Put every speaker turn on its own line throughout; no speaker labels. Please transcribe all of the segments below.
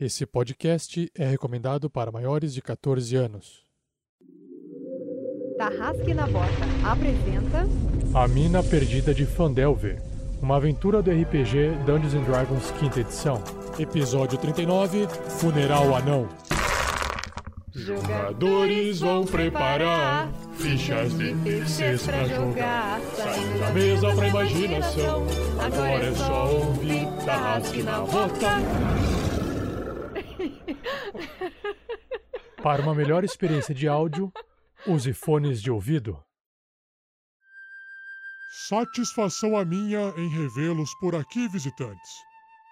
Esse podcast é recomendado para maiores de 14 anos.
Tarrasque na Bota apresenta
A Mina Perdida de Fandelver, uma aventura do RPG Dungeons and Dragons quinta edição. Episódio 39, Funeral Anão. Jogadores vão preparar fichas de terceiros pra jogar. Saindo da mesa pra imaginação. Agora é só ouvir Tarrasque na Bota. Para uma melhor experiência de áudio, use fones de ouvido.
Satisfação a minha em revê-los por aqui, visitantes.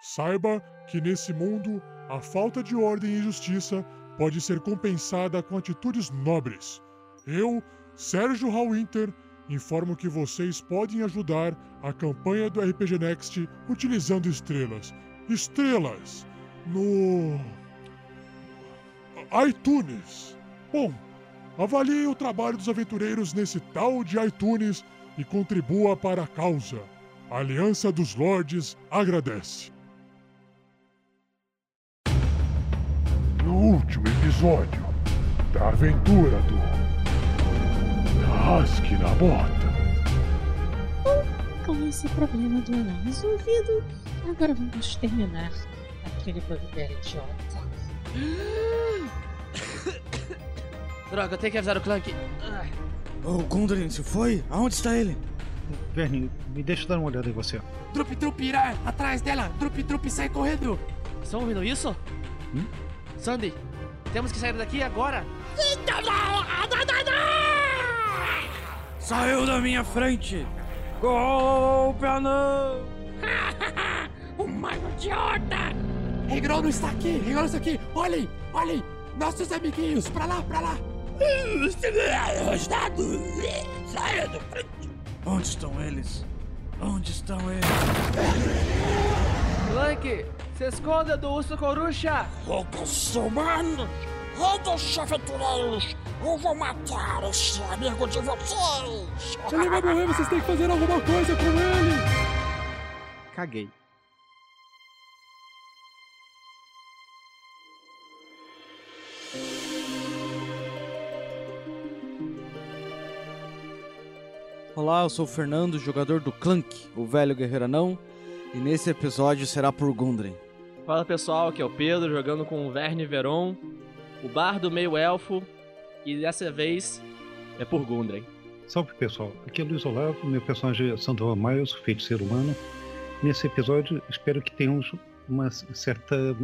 Saiba que nesse mundo, a falta de ordem e justiça pode ser compensada com atitudes nobres. Eu, Sérgio Hallwinter, informo que vocês podem ajudar a campanha do RPG Next utilizando estrelas. Estrelas! No. iTunes. Bom, avalie o trabalho dos aventureiros nesse tal de iTunes e contribua para a causa. A Aliança dos Lordes agradece. No último episódio da aventura do Rasque na Bota.
Com esse problema do anão resolvido, agora vamos exterminar aquele bugbear idiota.
Droga, eu tenho que avisar o Clank. Ai.
Ô, Gundren, se foi? Aonde está ele?
Verne, me deixa dar uma olhada em você.
Drup, drup, irá! Atrás dela! Drup, drup, sai correndo!
Estão ouvindo isso?
Hum?
Sandy, temos que sair daqui agora!
Saiu da minha frente! Golpe anão!
o mago idiota! Regrão está aqui! Regrão está aqui! Olhem! Olhem! Nossos amiguinhos! Pra lá, pra lá!
Saia da frente! Onde estão eles? Onde estão eles?
Clank, se esconda do urso coruja!
Redes humanos! Redes aventureiros! Eu vou matar esse amigo de vocês!
Ele vai morrer, vocês têm que fazer alguma coisa com ele!
Caguei.
Olá, eu sou o Fernando, jogador do Clank, o velho guerreiro anão, e nesse episódio será por Gundren.
Fala pessoal, aqui é o Pedro jogando com o Verne Veron, o bardo meio elfo, e dessa vez é por Gundren.
Salve pessoal, aqui é Luiz Olavo, meu personagem é Sandro Miles, feiticeiro humano. Nesse episódio, espero que tenhamos uma certa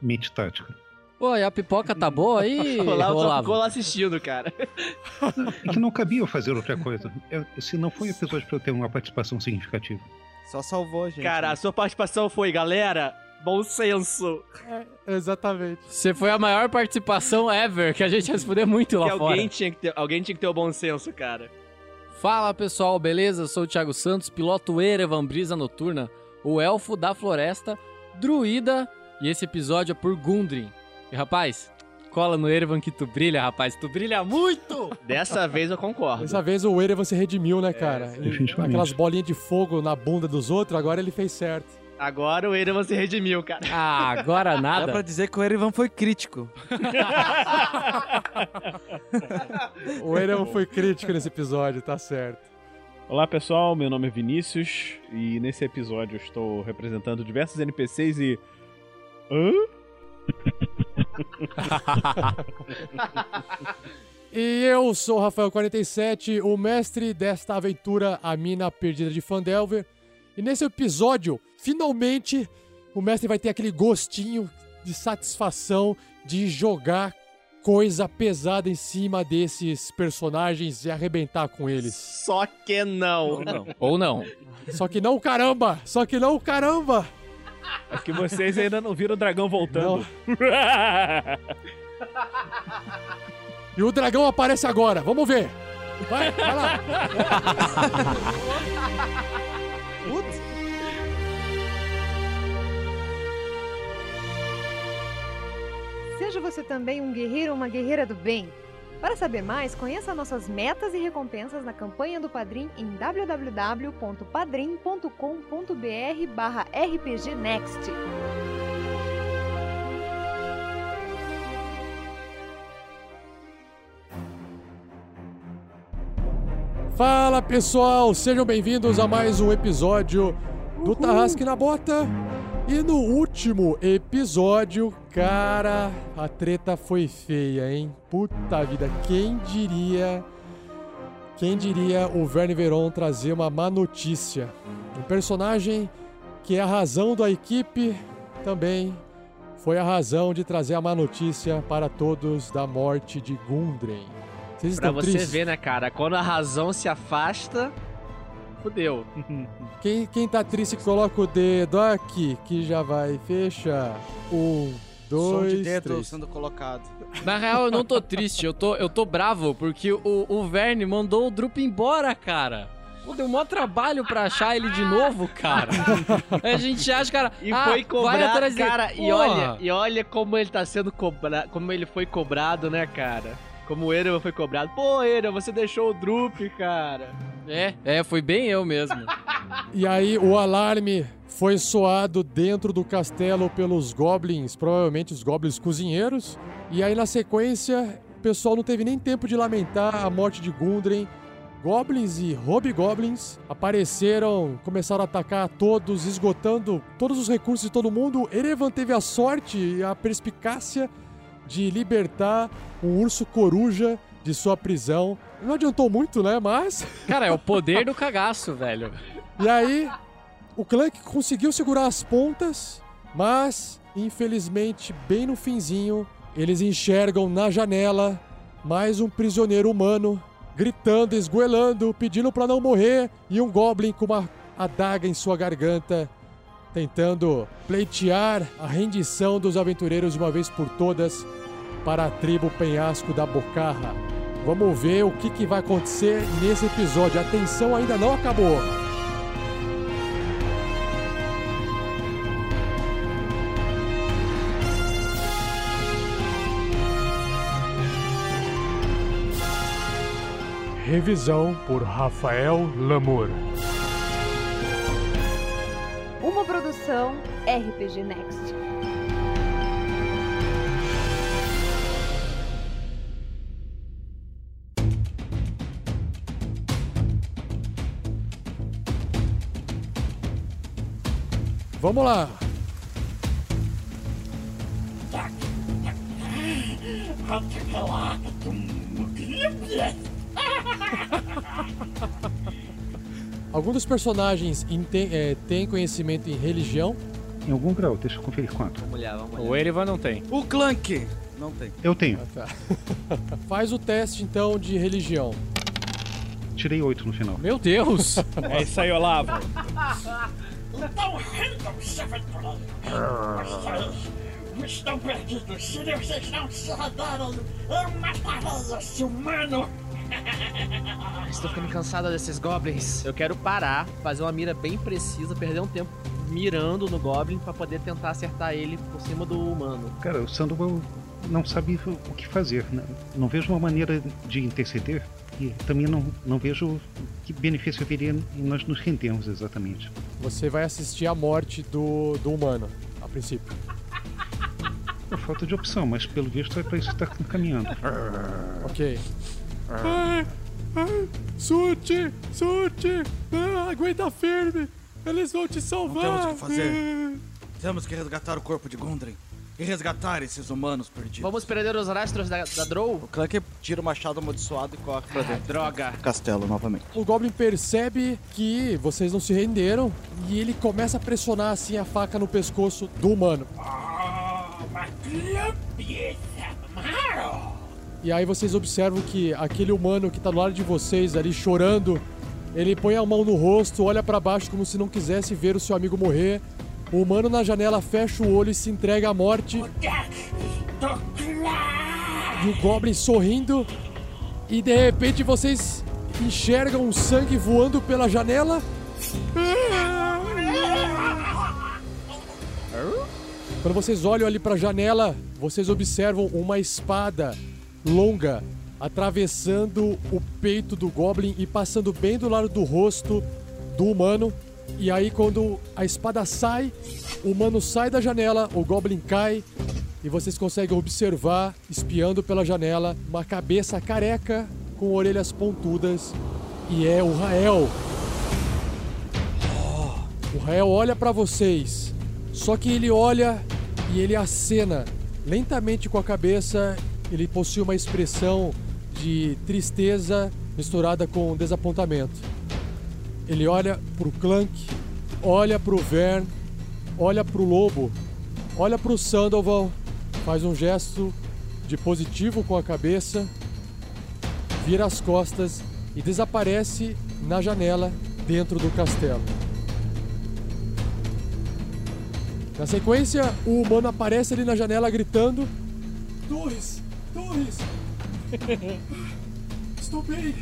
mente tática.
Pô, e a pipoca tá boa aí,
só
Olavo?
ficou lá assistindo, cara.
É que não cabia eu fazer outra coisa. É, se não foi episódio para eu ter uma participação significativa.
Só salvou a gente.
Cara,
né?
a sua participação foi, galera, bom senso.
Exatamente.
Você foi a maior participação ever, que a gente ia se fuder muito lá
Que
fora.
alguém tinha que, ter, alguém tinha que ter o bom senso, cara.
Fala pessoal, beleza? Eu sou o Thiago Santos, piloto Erevan Brisa Noturna, o elfo da floresta, druida, e esse episódio é por Gundren. E rapaz, cola no Erevan que tu brilha, rapaz, tu brilha muito!
Dessa vez eu concordo.
Dessa vez o Erevan se redimiu, né, cara?
Definitivamente.
Aquelas bolinhas de fogo na bunda dos outros, agora ele fez certo.
Agora o Erevan se redimiu, cara.
Ah, agora
Dá
nada.
pra dizer que o Erivan foi crítico.
O Erevan foi crítico nesse episódio, tá certo.
Olá pessoal, meu nome é Vinícius e nesse episódio eu estou representando diversos NPCs e. Hã?
E eu sou o Rafael47, o mestre desta aventura, a mina perdida de Fandelver. E nesse episódio, finalmente, o mestre vai ter aquele gostinho de satisfação de jogar coisa pesada em cima desses personagens e arrebentar com eles.
Só que não.
Ou não.
Só que não, caramba! Só que não, caramba!
É que vocês ainda não viram o dragão voltando.
E o dragão aparece agora, vamos ver! Vai, vai lá!
Seja você também um guerreiro ou uma guerreira do bem. Para saber mais, conheça nossas metas e recompensas na campanha do Padrim em www.padrim.com.br barra rpgnext.
Fala pessoal, sejam bem-vindos a mais um episódio do Tarrasque na Bota. E no último episódio cara, a treta foi feia, hein? Puta vida, quem diria. Quem diria o Verne Veron trazer uma má notícia? Um personagem que é a razão da equipe também foi a razão de trazer a má notícia para todos da morte de Gundren. Vocês
Pra você
tristes?
ver, né, cara? Quando a razão se afasta, fudeu.
Quem, quem tá triste, coloca o dedo aqui, que já vai fechar. Um,
Som
dois,
de dedo
três.
sendo colocado.
Na real, eu não tô triste, eu tô, eu tô bravo, porque o, o Verne mandou o Drup embora, cara. Pô, deu maior trabalho pra achar ele de novo, cara. a gente acha, cara.
E
ah,
foi
vai
cobrado,
atrás dele.
cara, e olha, e olha como ele tá sendo cobrado, como ele foi cobrado, né, cara? Como o Erevan foi cobrado. Pô, Erevan, você deixou o Drup, cara.
É, é, foi bem eu mesmo.
E aí o alarme foi soado dentro do castelo pelos goblins, provavelmente os goblins cozinheiros. E aí na sequência, o pessoal não teve nem tempo de lamentar a morte de Gundren. Goblins e hobgoblins apareceram, começaram a atacar todos, esgotando todos os recursos de todo mundo. Erevan teve a sorte e a perspicácia de libertar um urso coruja de sua prisão. Não adiantou muito, né? Mas.
Cara, é o poder do cagaço, velho.
E aí, o Clank conseguiu segurar as pontas, mas, infelizmente, bem no finzinho, eles enxergam na janela mais um prisioneiro humano gritando, esgoelando, pedindo pra não morrer, e um goblin com uma adaga em sua garganta, tentando pleitear a rendição dos aventureiros de uma vez por todas para a tribo Penhasco da Bocarra. Vamos ver o que, que vai acontecer nesse episódio. A tensão ainda não acabou. Revisão por Rafael Lamour.
Produção RPG Next.
Vamos lá. Algum dos personagens é, tem conhecimento em religião?
Em algum grau, deixa eu conferir quanto.
Vamos olhar, vamos
O Erevan não tem.
O Clank! Não tem.
Eu tenho.
Tá. Faz o teste então de religião.
Tirei oito no final.
Meu Deus!
É isso aí, Olavo.
Então aventureiros. Vocês estão perdidos. Se vocês não se renderem, eu matarei esse humano.
Estou ficando cansado desses goblins. Eu quero parar, fazer uma mira bem precisa, perder um tempo mirando no goblin pra poder tentar acertar ele por cima do humano.
Cara, o Sandoval não sabe o o que fazer. né? Não vejo uma maneira de interceder e também não, não vejo que benefício haveria em nós nos rendermos exatamente.
Você vai assistir a morte do, do humano, a princípio.
É falta de opção, mas pelo visto é para isso que está caminhando.
Ok. Ai, ai, Sute, Sute, ah, aguenta firme, eles vão te salvar.
temos o que fazer. Temos que resgatar o corpo de Gundren e resgatar esses humanos perdidos.
Vamos perder os rastros da, da Drow?
O Clank tira o machado amaldiçoado e corre pra dentro
Droga.
do castelo novamente.
O Goblin percebe que vocês não se renderam e ele começa a pressionar assim a faca no pescoço do humano. E aí vocês observam que aquele humano que tá do lado de vocês ali chorando, ele põe a mão no rosto, olha pra baixo como se não quisesse ver o seu amigo morrer. O humano na janela fecha o olho e se entrega à morte. E o Goblin sorrindo. E de repente vocês enxergam o sangue voando pela janela. Quando vocês olham ali pra janela, vocês observam uma espada longa atravessando o peito do Goblin e passando bem do lado do rosto do humano. E aí, quando a espada sai, o humano sai da janela, o Goblin cai e vocês conseguem observar, espiando pela janela, uma cabeça careca com orelhas pontudas E é o Rael. O Rael olha pra vocês. Só que ele olha e ele acena lentamente com a cabeça. Ele possui uma expressão de tristeza misturada com desapontamento. Ele olha pro Clank, olha pro Vern, olha pro Lobo, olha pro Sandoval, faz um gesto de positivo com a cabeça, vira as costas e desaparece na janela dentro do castelo. Na sequência, o humano aparece ali na janela gritando:
Torres! Torres! Estou bem!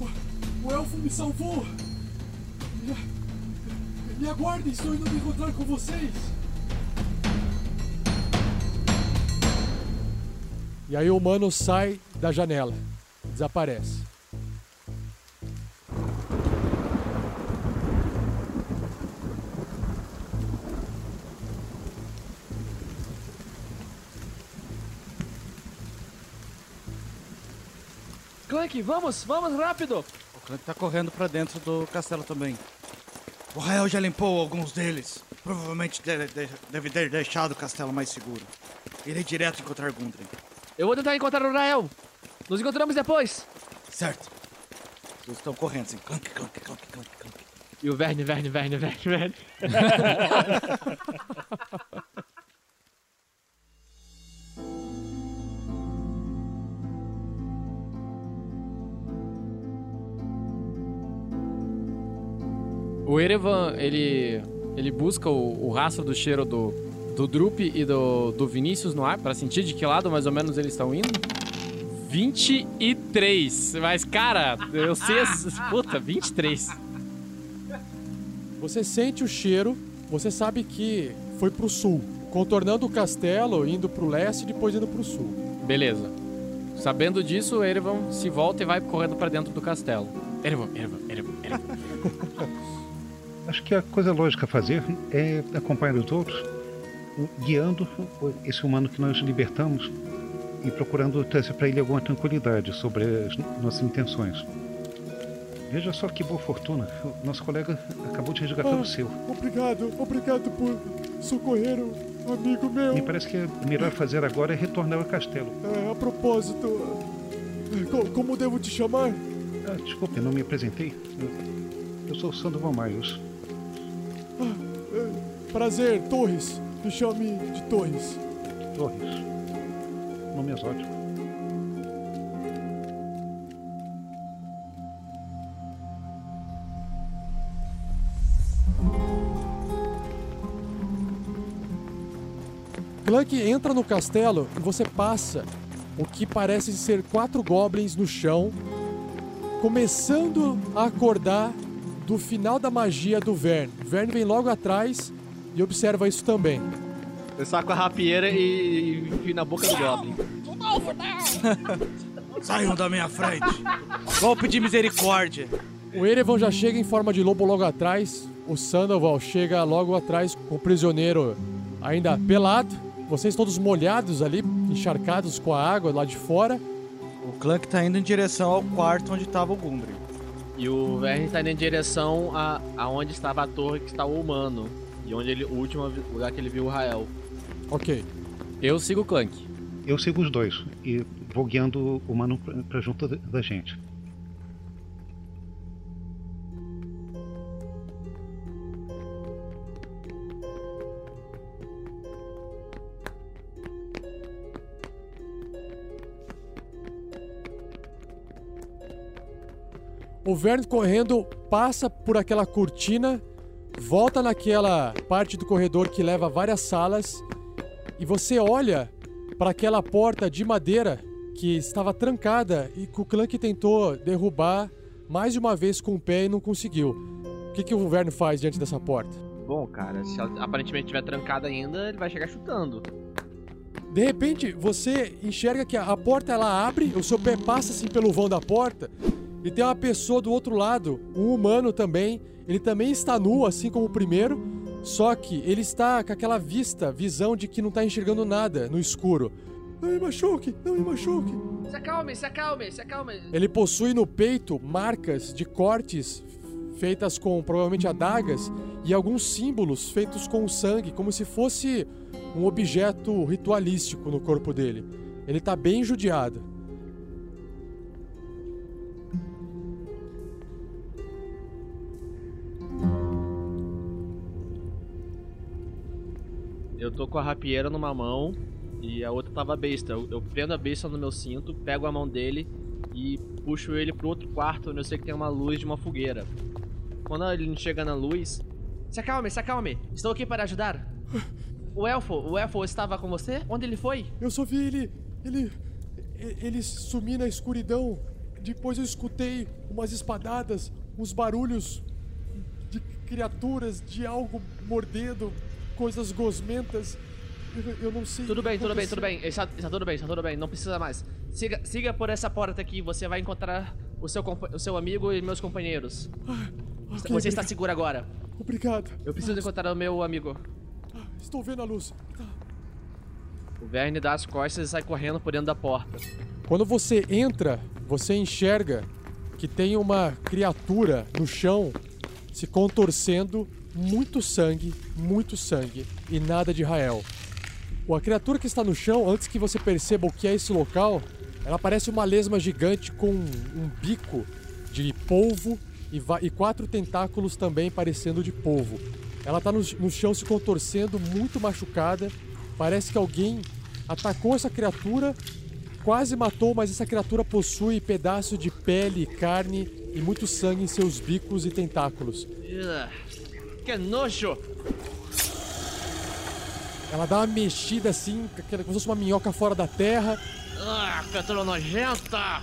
O, o elfo me salvou! Me, me aguardem, estou indo me encontrar com vocês!
E aí o humano sai da janela, desaparece.
Clank, vamos, vamos rápido!
O Clank tá correndo pra dentro do castelo também. O Rael já limpou alguns deles. Provavelmente deve, deve- deve ter deixado o castelo mais seguro. Irei direto encontrar Gundren.
Eu vou tentar encontrar o Rael. Nos encontramos depois.
Certo. Eles estão correndo assim. Clank, clank, clank, clank, clank.
E o Verne, Verne, Verne, Verne, Verne.
O Erevan, ele, ele busca o, o rastro do cheiro do, do Drup e do, do Vinícius no ar pra sentir de que lado mais ou menos eles estão indo. 23. Mas, cara, eu sei. as- Puta, 23.
Você sente o cheiro, você sabe que foi pro sul, contornando o castelo, indo pro leste e depois indo pro sul.
Beleza. Sabendo disso, o Erevan se volta e vai correndo pra dentro do castelo. Erevan, Erevan, Erevan, Erevan.
Acho que a coisa lógica a fazer é acompanhar os outros, guiando esse humano que nós libertamos e procurando trazer para ele alguma tranquilidade sobre as nossas intenções. Veja só que boa fortuna. O nosso colega acabou de resgatar
Ah.
o seu.
Obrigado, obrigado por socorrer o amigo meu.
Me parece que o melhor fazer agora é retornar ao castelo.
É, a propósito, co- como devo te chamar?
Ah, desculpe, não me apresentei. Eu- sou Sandoval Miles.
Ah, é, prazer, Torres. Me chame de Torres.
Torres. Nome exótico.
Clank entra no castelo e você passa o que parece ser quatro goblins no chão, começando a acordar do final da magia do Vern. Vern vem logo atrás e observa isso também.
Eu saco a rapieira e, enfio na boca do Goblin.
De novo, não!
Saiam da minha frente. Golpe de misericórdia.
O Erevan já chega em forma de lobo logo atrás. O Sandoval chega logo atrás com o prisioneiro ainda pelado. Vocês todos molhados ali, encharcados com a água lá de fora.
O Clank tá indo em direção ao quarto onde tava o Gundren.
E o Verne está indo em direção a aonde estava a torre que está o humano. E onde ele, o último lugar que ele viu o Rael.
Ok.
Eu sigo o Clank.
Eu sigo os dois e vou guiando o humano pra, pra junto da gente.
O Vern correndo passa por aquela cortina, volta naquela parte do corredor que leva a várias salas e você olha para aquela porta de madeira que estava trancada e que o Clank tentou derrubar mais de uma vez com o pé e não conseguiu. O que, que o Vern faz diante dessa porta?
Bom, cara, se ela aparentemente estiver trancada ainda, ele vai chegar chutando.
De repente, você enxerga que a a porta ela abre, o seu pé passa assim pelo vão da porta e tem uma pessoa do outro lado, um humano também. Ele também está nu, assim como o primeiro, só que ele está com aquela vista, visão de que não está enxergando nada no escuro. Não me machuque, não me machuque.
Se acalme, se acalme, se acalme.
Ele possui no peito marcas de cortes feitas com provavelmente adagas e alguns símbolos feitos com sangue, como se fosse um objeto ritualístico no corpo dele. Ele tá bem judiado.
Eu tô com a rapieira numa mão e a outra tava a besta. Eu, eu prendo a besta no meu cinto, pego a mão dele e puxo ele pro outro quarto onde eu sei que tem uma luz de uma fogueira. Quando ele chega na luz. Se acalme, se acalme. Estou aqui para ajudar. O elfo, o elfo estava com você? Onde ele foi?
Eu só vi ele. Ele. Ele sumir na escuridão. Depois eu escutei umas espadadas, uns barulhos de criaturas, de algo mordendo, coisas gosmentas. Eu, eu não sei.
Tudo bem, tudo bem, tudo bem. Está, está tudo bem, está tudo bem. Não precisa mais. Siga, siga por essa porta aqui. Você vai encontrar o seu, o seu amigo e meus companheiros.
Ok,
você está
obrigado.
seguro agora.
Obrigado.
Eu preciso encontrar o meu amigo.
Ah, Estou vendo a luz. Tá.
O Verne dá as costas e sai correndo por dentro da porta.
Quando você entra, você enxerga que tem uma criatura no chão se contorcendo, muito sangue, muito sangue e nada de Rael. A criatura que está no chão, antes que você perceba o que é esse local, ela parece uma lesma gigante com um bico de polvo e, e quatro tentáculos também parecendo de polvo. Ela está no, no chão se contorcendo, muito machucada. Parece que alguém atacou essa criatura quase matou, mas essa criatura possui pedaço de pele, carne e muito sangue em seus bicos e tentáculos.
Que nojo!
Ela dá uma mexida assim, como se fosse uma minhoca fora da terra.
Ah, criatura nojenta!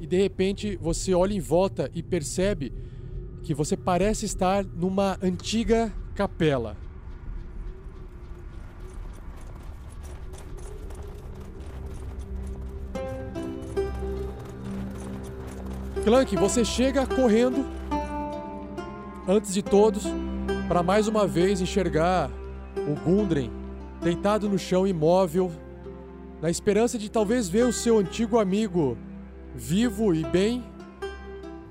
E de repente você olha em volta e percebe que você parece estar numa antiga capela. Clank, você chega correndo antes de todos para mais uma vez enxergar o Gundren deitado no chão imóvel, na esperança de talvez ver o seu antigo amigo vivo e bem,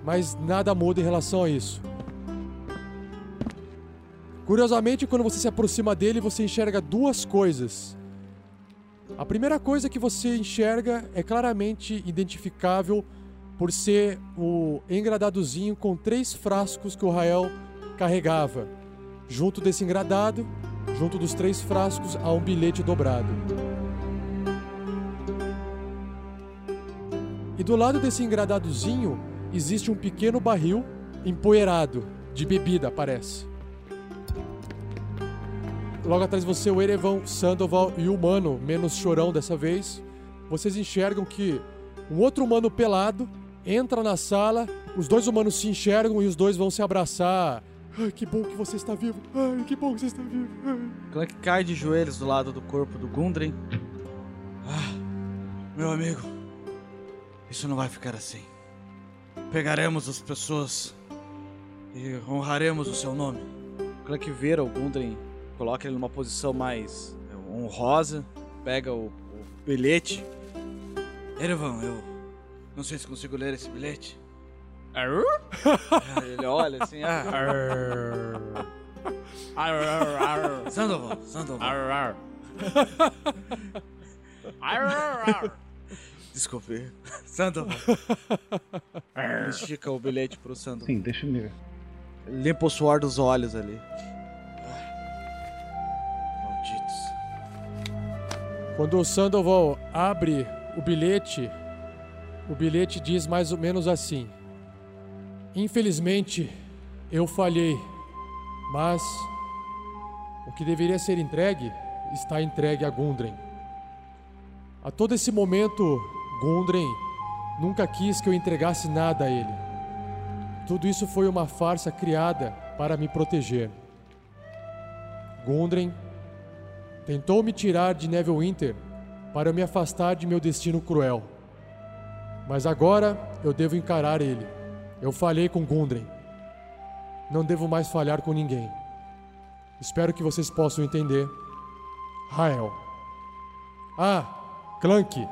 mas nada muda em relação a isso. Curiosamente, quando você se aproxima dele, você enxerga duas coisas. A primeira coisa que você enxerga é claramente identificável por ser o engradadozinho com três frascos que o Rael carregava. Junto desse engradado, junto dos três frascos, há um bilhete dobrado. E do lado desse engradadozinho existe um pequeno barril empoeirado de bebida, parece. Logo atrás de você, o Erevan, Sandoval e o humano, menos chorão dessa vez. Vocês enxergam que um outro humano pelado entra na sala, os dois humanos se enxergam e os dois vão se abraçar. Ai, que bom que você está vivo. Ai, que bom que você está vivo. Ai.
Clank cai de joelhos do lado do corpo do Gundren. Ah, meu amigo, isso não vai ficar assim. Pegaremos as pessoas e honraremos o seu nome. Clank vira o Gundren, coloca ele numa posição mais é, honrosa, pega o, o bilhete. Erevan, eu não sei se consigo ler esse bilhete. Ele olha assim, ah. Sandoval, Sandoval. Desculpe. Sandoval. Ele estica o bilhete pro Sandoval.
Sim, deixa eu ver.
Limpa o suor dos olhos ali. Malditos.
Quando o Sandoval abre o bilhete, o bilhete diz mais ou menos assim: Infelizmente, eu falhei, mas o que deveria ser entregue está entregue a Gundren. A todo esse momento, Gundren nunca quis que eu entregasse nada a ele. Tudo isso foi uma farsa criada para me proteger. Gundren tentou me tirar de Neverwinter para me afastar de meu destino cruel. Mas agora eu devo encarar ele. Eu falhei com Gundren. Não devo mais falhar com ninguém. Espero que vocês possam entender. Rael. Ah, Clank.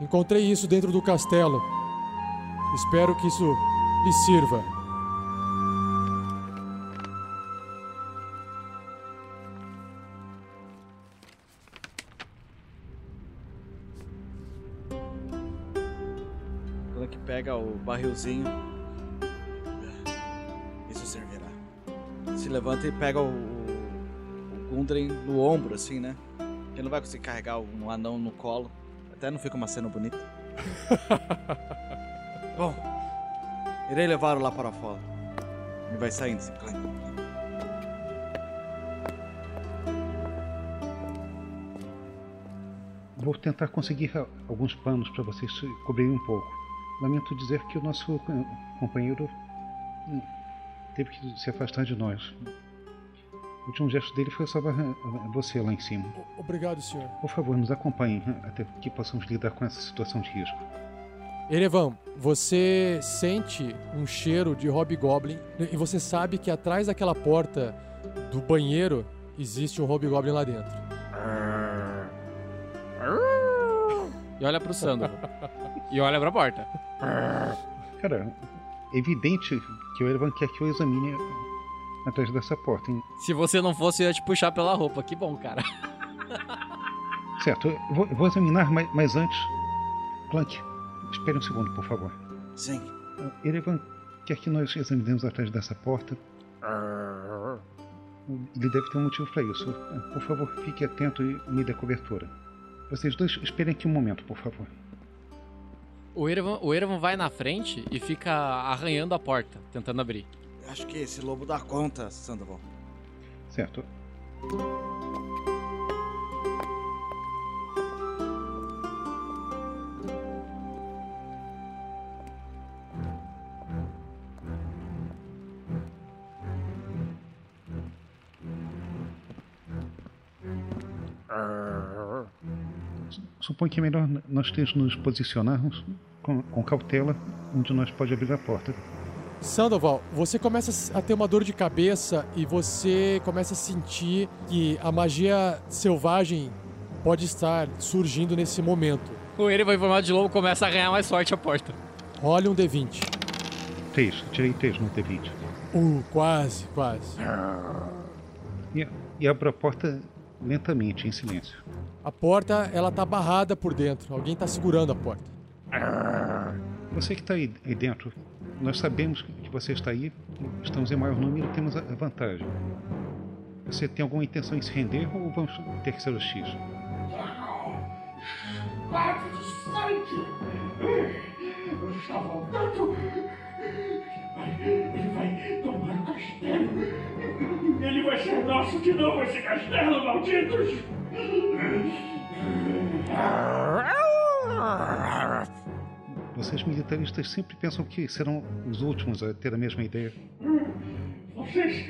Encontrei isso dentro do castelo. Espero que isso lhe sirva.
Pega o barrilzinho. Isso servirá. Se levanta e pega o, o Gundren no ombro, assim, né? Ele não vai conseguir carregar um anão no colo. Até não fica uma cena bonita. Bom, irei levá-lo lá para fora. Ele vai saindo, assim.
Vou tentar conseguir a- alguns panos para vocês cobrirem um pouco. Lamento dizer que o nosso companheiro hum, teve que se afastar de nós. O último gesto dele foi salvar você lá em cima.
Obrigado, senhor.
Por favor, nos acompanhem eh, até que possamos lidar com essa situação de risco.
Erevan, você sente um cheiro de hobgoblin e você sabe que atrás daquela porta do banheiro existe um hobgoblin lá dentro.
E olha pro Sandro. e olha pra porta.
Cara, é evidente que o Erevan quer que eu examine atrás dessa porta. hein?
Se você não fosse, eu ia te puxar pela roupa. Que bom, cara.
Certo, eu vou, eu vou examinar, mas, mas antes. Clank, espere um segundo, por favor.
Sim.
Erevan quer que nós examinemos atrás dessa porta. Ele deve ter um motivo para isso. Por favor, fique atento e me dê cobertura. Vocês dois esperem aqui um momento, por favor.
O Erevan, o Erevan vai na frente e fica arranhando a porta, tentando abrir.
Acho que esse lobo dá conta, Sandoval.
Certo. Suponho que é melhor nós três nos posicionarmos com, com cautela onde nós pode abrir a porta.
Sandoval, você começa a ter uma dor de cabeça e você começa a sentir que a magia selvagem pode estar surgindo nesse momento.
O Erevan, informado de lobo, começa a arranhar mais forte a porta.
Role um D20.
Três, tirei três no T20.
Uh, quase, quase.
E, e abro a porta lentamente, em silêncio.
A porta, ela tá barrada por dentro. Alguém tá segurando a porta.
Você que está aí, aí dentro, nós sabemos que você está aí, estamos em maior número e temos a vantagem. Você tem alguma intenção em se render ou vamos ter que ser o X?
Bate de sangue! Ele está voltando! Ele vai tomar o castelo! Ele vai ser nosso de novo, esse castelo, malditos!
Vocês militaristas sempre pensam que serão os últimos a ter a mesma ideia.
Vocês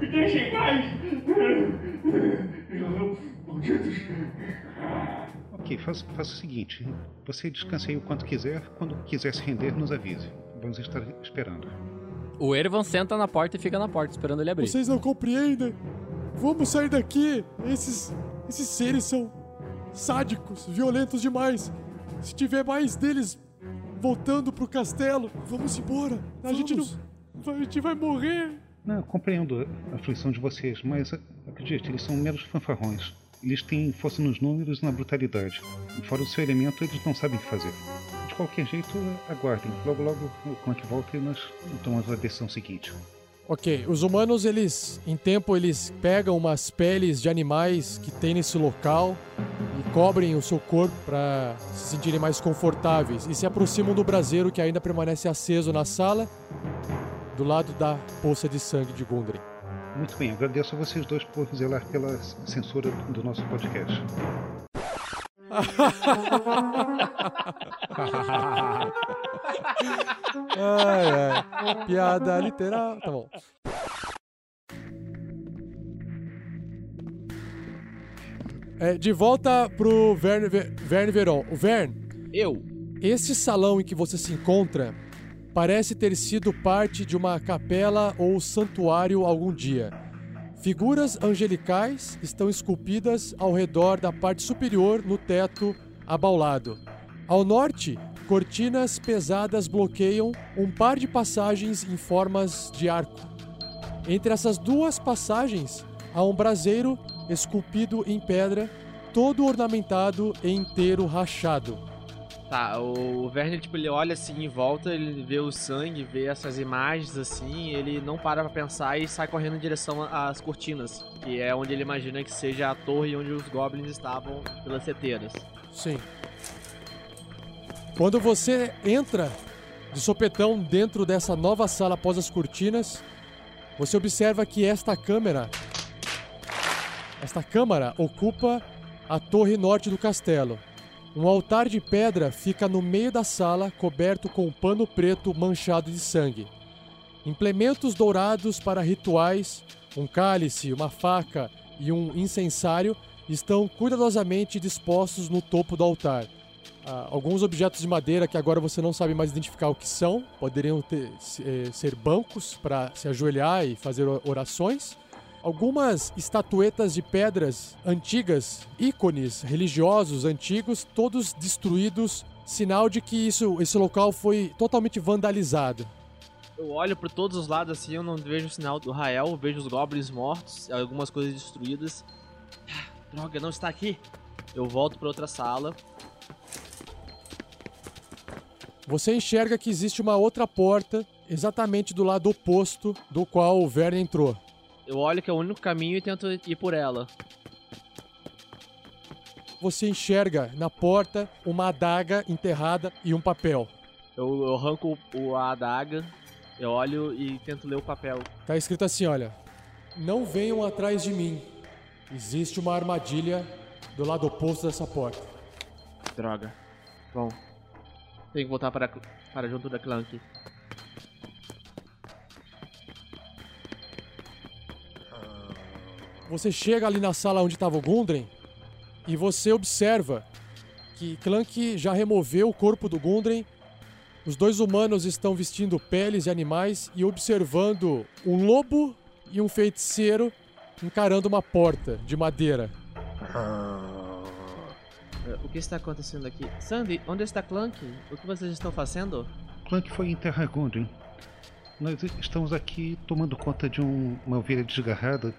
me deixem em paz! Malditos!
Ok, faça, faça o seguinte: você descanse aí o quanto quiser, quando quiser se render, nos avise. Vamos estar esperando.
O Erevan senta na porta e fica na porta, esperando ele abrir.
Vocês não compreendem? Vamos sair daqui! Esses, esses seres são sádicos, violentos demais. Se tiver mais deles voltando pro castelo, vamos embora. A gente não. A gente vai morrer.
Não, eu compreendo a aflição de vocês, mas acredite, eles são meros fanfarrões. Eles têm força nos números e na brutalidade. E fora do seu elemento, eles não sabem o que fazer. Qualquer jeito, aguardem. Logo, logo o Clank volta e nós tomamos a decisão seguinte.
Ok, os humanos, eles, em tempo, eles pegam umas peles de animais que tem nesse local e cobrem o seu corpo para se sentirem mais confortáveis e se aproximam do braseiro que ainda permanece aceso na sala, do lado da poça de sangue de Gundren.
Muito bem, agradeço a vocês dois por zelar pela censura do nosso podcast.
Ai, ai. Piada literal. Tá bom. É, de volta pro Verne, Ve- Verne Veron. O Verne,
Eu.
este salão em que você se encontra parece ter sido parte de uma capela ou santuário algum dia. Figuras angelicais estão esculpidas ao redor da parte superior no teto abaulado. Ao norte, cortinas pesadas bloqueiam um par de passagens em formas de arco. Entre essas duas passagens, há um braseiro esculpido em pedra, todo ornamentado e inteiro rachado.
Tá, o Werner, tipo, ele olha assim em volta, ele vê o sangue, vê essas imagens assim, ele não para pra pensar e sai correndo em direção às cortinas, que é onde ele imagina que seja a torre onde os goblins estavam pelas seteiras.
Sim. Quando você entra de sopetão dentro dessa nova sala após as cortinas, você observa que esta câmera esta câmara ocupa a torre norte do castelo. Um altar de pedra fica no meio da sala, coberto com um pano preto manchado de sangue. Implementos dourados para rituais, um cálice, uma faca e um incensário estão cuidadosamente dispostos no topo do altar. Ah, alguns objetos de madeira que agora você não sabe mais identificar o que são, poderiam ter, eh, ser bancos para se ajoelhar e fazer orações. Algumas estatuetas de pedras antigas, ícones religiosos antigos, todos destruídos, sinal de que isso, esse local foi totalmente vandalizado.
Eu olho por todos os lados assim, eu não vejo o sinal do Rael, vejo os goblins mortos, algumas coisas destruídas. Ah, Droga, não está aqui. Eu volto para outra sala.
Você enxerga que existe uma outra porta exatamente do lado oposto do qual o Verne entrou.
Eu olho que é o único caminho e tento ir por ela.
Você enxerga na porta uma adaga enterrada e um papel.
Eu, eu arranco o, a adaga, eu olho e tento ler o papel.
Tá escrito assim, olha: Não venham atrás de mim. Existe uma armadilha do lado oposto dessa porta.
Droga. Bom, tenho que voltar para, para junto da Clank.
Você chega ali na sala onde estava o Gundren e você observa que Clank já removeu o corpo do Gundren. Os dois humanos estão vestindo peles de animais e observando um lobo e um feiticeiro encarando uma porta de madeira.
Eh, O que está acontecendo aqui? Sandy, onde está Clank? O que vocês estão fazendo?
Clank foi enterrar Gundren. Nós estamos aqui tomando conta de um- uma ovelha desgarrada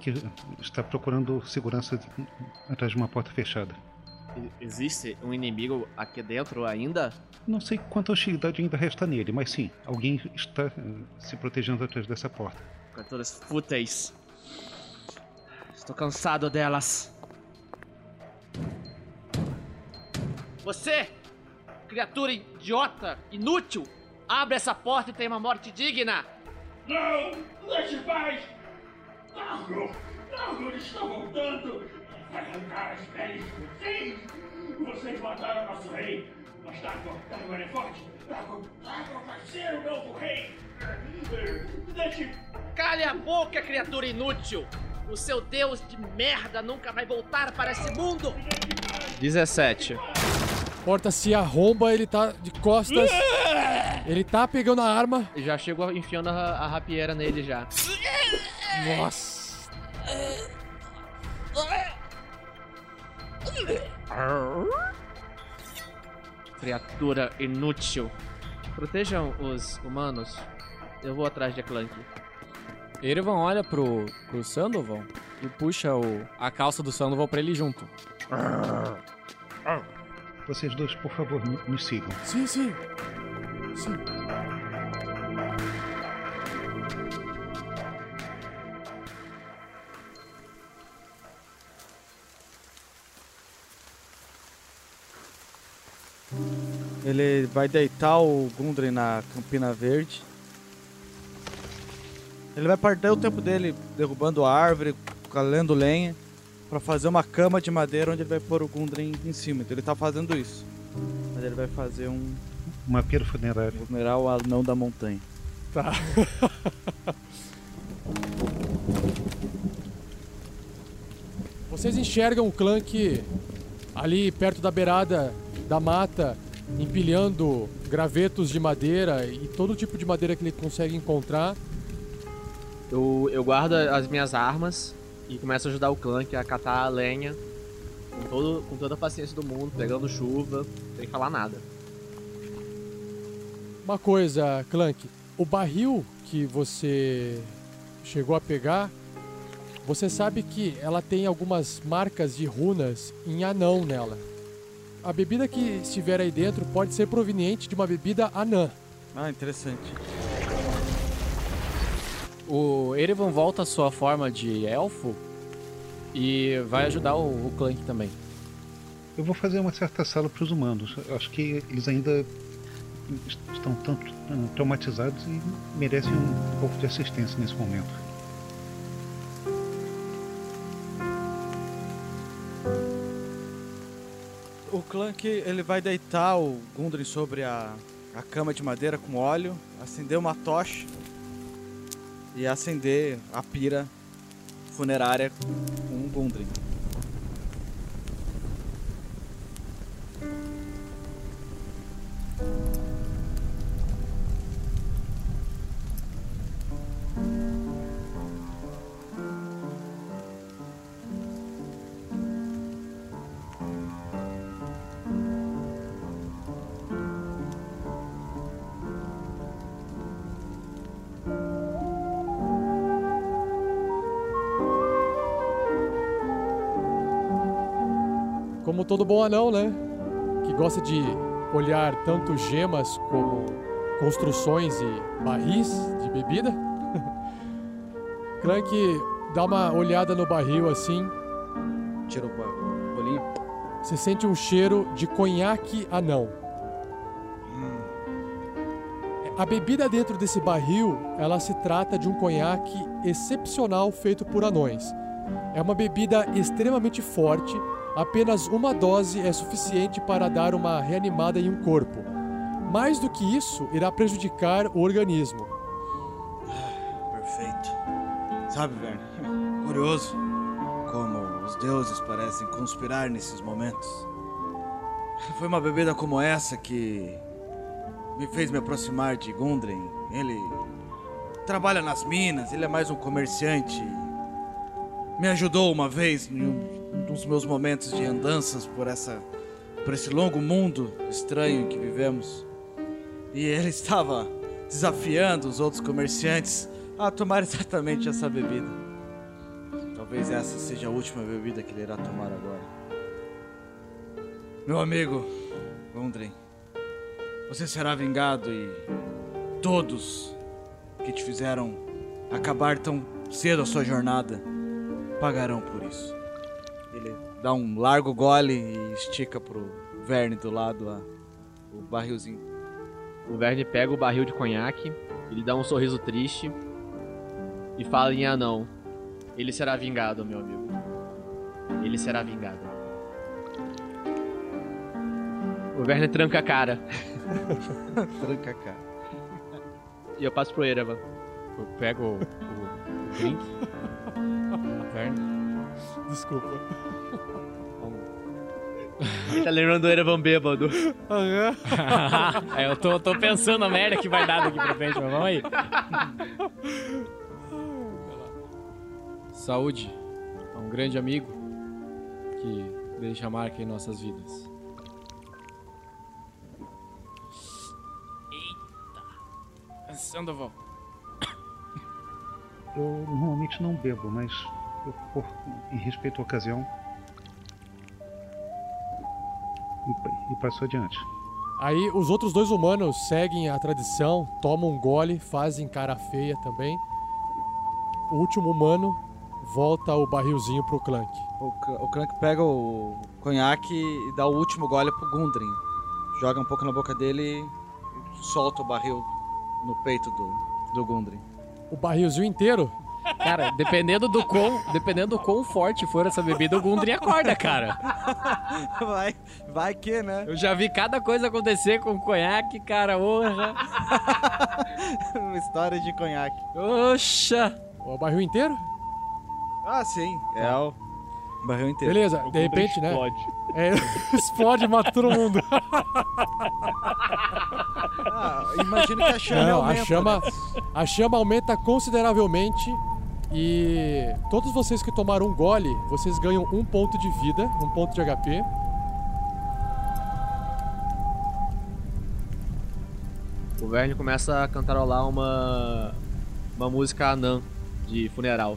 que está procurando segurança atrás de uma porta fechada.
Existe um inimigo aqui dentro ainda?
Não sei quanta hostilidade ainda resta nele, mas sim, alguém está eh, se protegendo atrás dessa porta.
Criaturas fúteis. Estou cansado delas. Você, criatura idiota, inútil, abre essa porta e tenha uma morte digna.
Não! Deixe em paz! Nargo! Nargo, ele está voltando! Vai arrancar as peles de vocês! Vocês mataram nosso rei! Mas Nargo ele é forte! Nargo, Nargo vai ser o novo rei! Deixe...
Cale a boca, criatura inútil! O seu deus de merda nunca vai voltar para esse mundo! 17.
Porta se arromba, ele tá de costas. Ele tá pegando a arma.
Já chego enfiando a, a rapieira nele já.
Nossa.
Criatura inútil. Protejam os humanos. Eu vou atrás de Clank.
Erevan olha pro, pro Sandoval e puxa o, a calça do Sandoval pra ele junto.
Vocês dois, por favor, me- me sigam.
Sim, sim. Sim.
Ele vai deitar o Gundren na Campina Verde. Ele vai perder o tempo dele derrubando a árvore, calendo lenha, pra fazer uma cama de madeira onde ele vai pôr o Gundren em cima. Então ele tá fazendo isso. Mas ele vai fazer um
Uma pira funerária.
funeral ao anão da montanha.
Tá. Vocês enxergam o Clank ali perto da beirada da mata, empilhando gravetos de madeira e todo tipo de madeira que ele consegue encontrar.
Eu, eu guardo as minhas armas e começo a ajudar o Clank a catar a lenha com, todo, com toda a paciência do mundo, pegando chuva, sem falar nada.
Uma coisa, Clank, o barril que você chegou a pegar, você sabe que ela tem algumas marcas de runas em anão nela. A bebida que estiver aí dentro pode ser proveniente de uma bebida anã.
Ah, interessante.
O Erevan volta à sua forma de elfo e vai ajudar o, o Clank também.
Eu vou fazer uma certa sala para os humanos. Eu acho que eles ainda estão tanto ah, traumatizados e merecem um pouco de assistência nesse momento.
O Clank ele vai deitar o Gundren sobre a, a cama de madeira com óleo, acender uma tocha e acender a pira funerária com o Gundren.
Todo bom anão, né? Que gosta de olhar tanto gemas como construções e barris de bebida. Clank dá uma olhada no barril assim.
Tira o bolinho.
Você sente um cheiro de conhaque anão. A bebida dentro desse barril, ela se trata de um conhaque excepcional feito por anões. É uma bebida extremamente forte, apenas uma dose é suficiente para dar uma reanimada em um corpo. Mais do que isso, irá prejudicar o organismo.
Perfeito. Sabe, Verne, curioso como os deuses parecem conspirar nesses momentos. Foi uma bebida como essa que me fez me aproximar de Gundren. Ele trabalha nas minas, ele é mais um comerciante. Me ajudou uma vez em um dos meus momentos de andanças por essa por esse longo mundo estranho que vivemos. E ele estava desafiando os outros comerciantes a tomar exatamente essa bebida. Talvez essa seja a última bebida que ele irá tomar agora. Meu amigo, Gundren, você será vingado e todos que te fizeram acabar tão cedo a sua jornada pagarão por isso. Ele dá um largo gole e estica pro Verne do lado a- o barrilzinho.
O Verne pega o barril de conhaque, ele dá um sorriso triste e fala em anão: Ele será vingado, meu amigo. Ele será vingado. O Verne tranca a cara.
Tranca a cara.
E eu passo pro Erevan.
Eu pego o, o, o drink. Verne.
Desculpa.
Ele tá lembrando do Erevan bêbado.
é, eu tô, tô pensando a merda que vai dar daqui pra frente, mas vamos aí. Saúde a um grande amigo que deixa marca em nossas vidas. Eita! Pensando, vó.
Eu normalmente não bebo, mas eu, por, em respeito à ocasião. E, e passo adiante.
Aí os outros dois humanos seguem a tradição, tomam um gole, fazem cara feia também. O último humano volta o barrilzinho pro Clank.
O, o Clank pega o conhaque e dá o último gole pro Gundren. Joga um pouco na boca dele e solta o barril no peito do, do Gundren.
O barrilzinho inteiro?
Cara, dependendo do quão, dependendo do quão forte for essa bebida, o Gundry acorda, cara.
vai, vai que, né?
Eu já vi cada coisa acontecer com conhaque, cara, orra.
Uma história de conhaque.
Oxa!
O barril inteiro?
Ah, sim. É o... Barril inteiro.
Beleza, de repente, né?
explode.
É, explode, mata todo mundo.
Ah, imagino que a chama
Não,
aumenta.
a chama,
né?
a chama aumenta consideravelmente e todos vocês que tomaram um gole, vocês ganham um ponto de vida, um ponto de HP.
O Verne começa a cantarolar uma. uma música anã de funeral.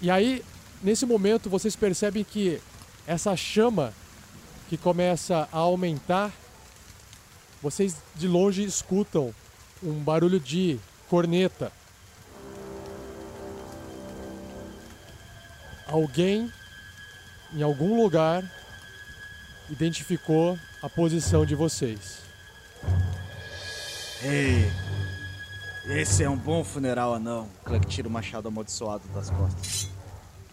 E aí, nesse momento, vocês percebem que essa chama que começa a aumentar, vocês de longe escutam um barulho de corneta. Alguém em algum lugar identificou a posição de vocês.
Ei, esse é um bom funeral, anão. Clank tira o machado amaldiçoado das costas.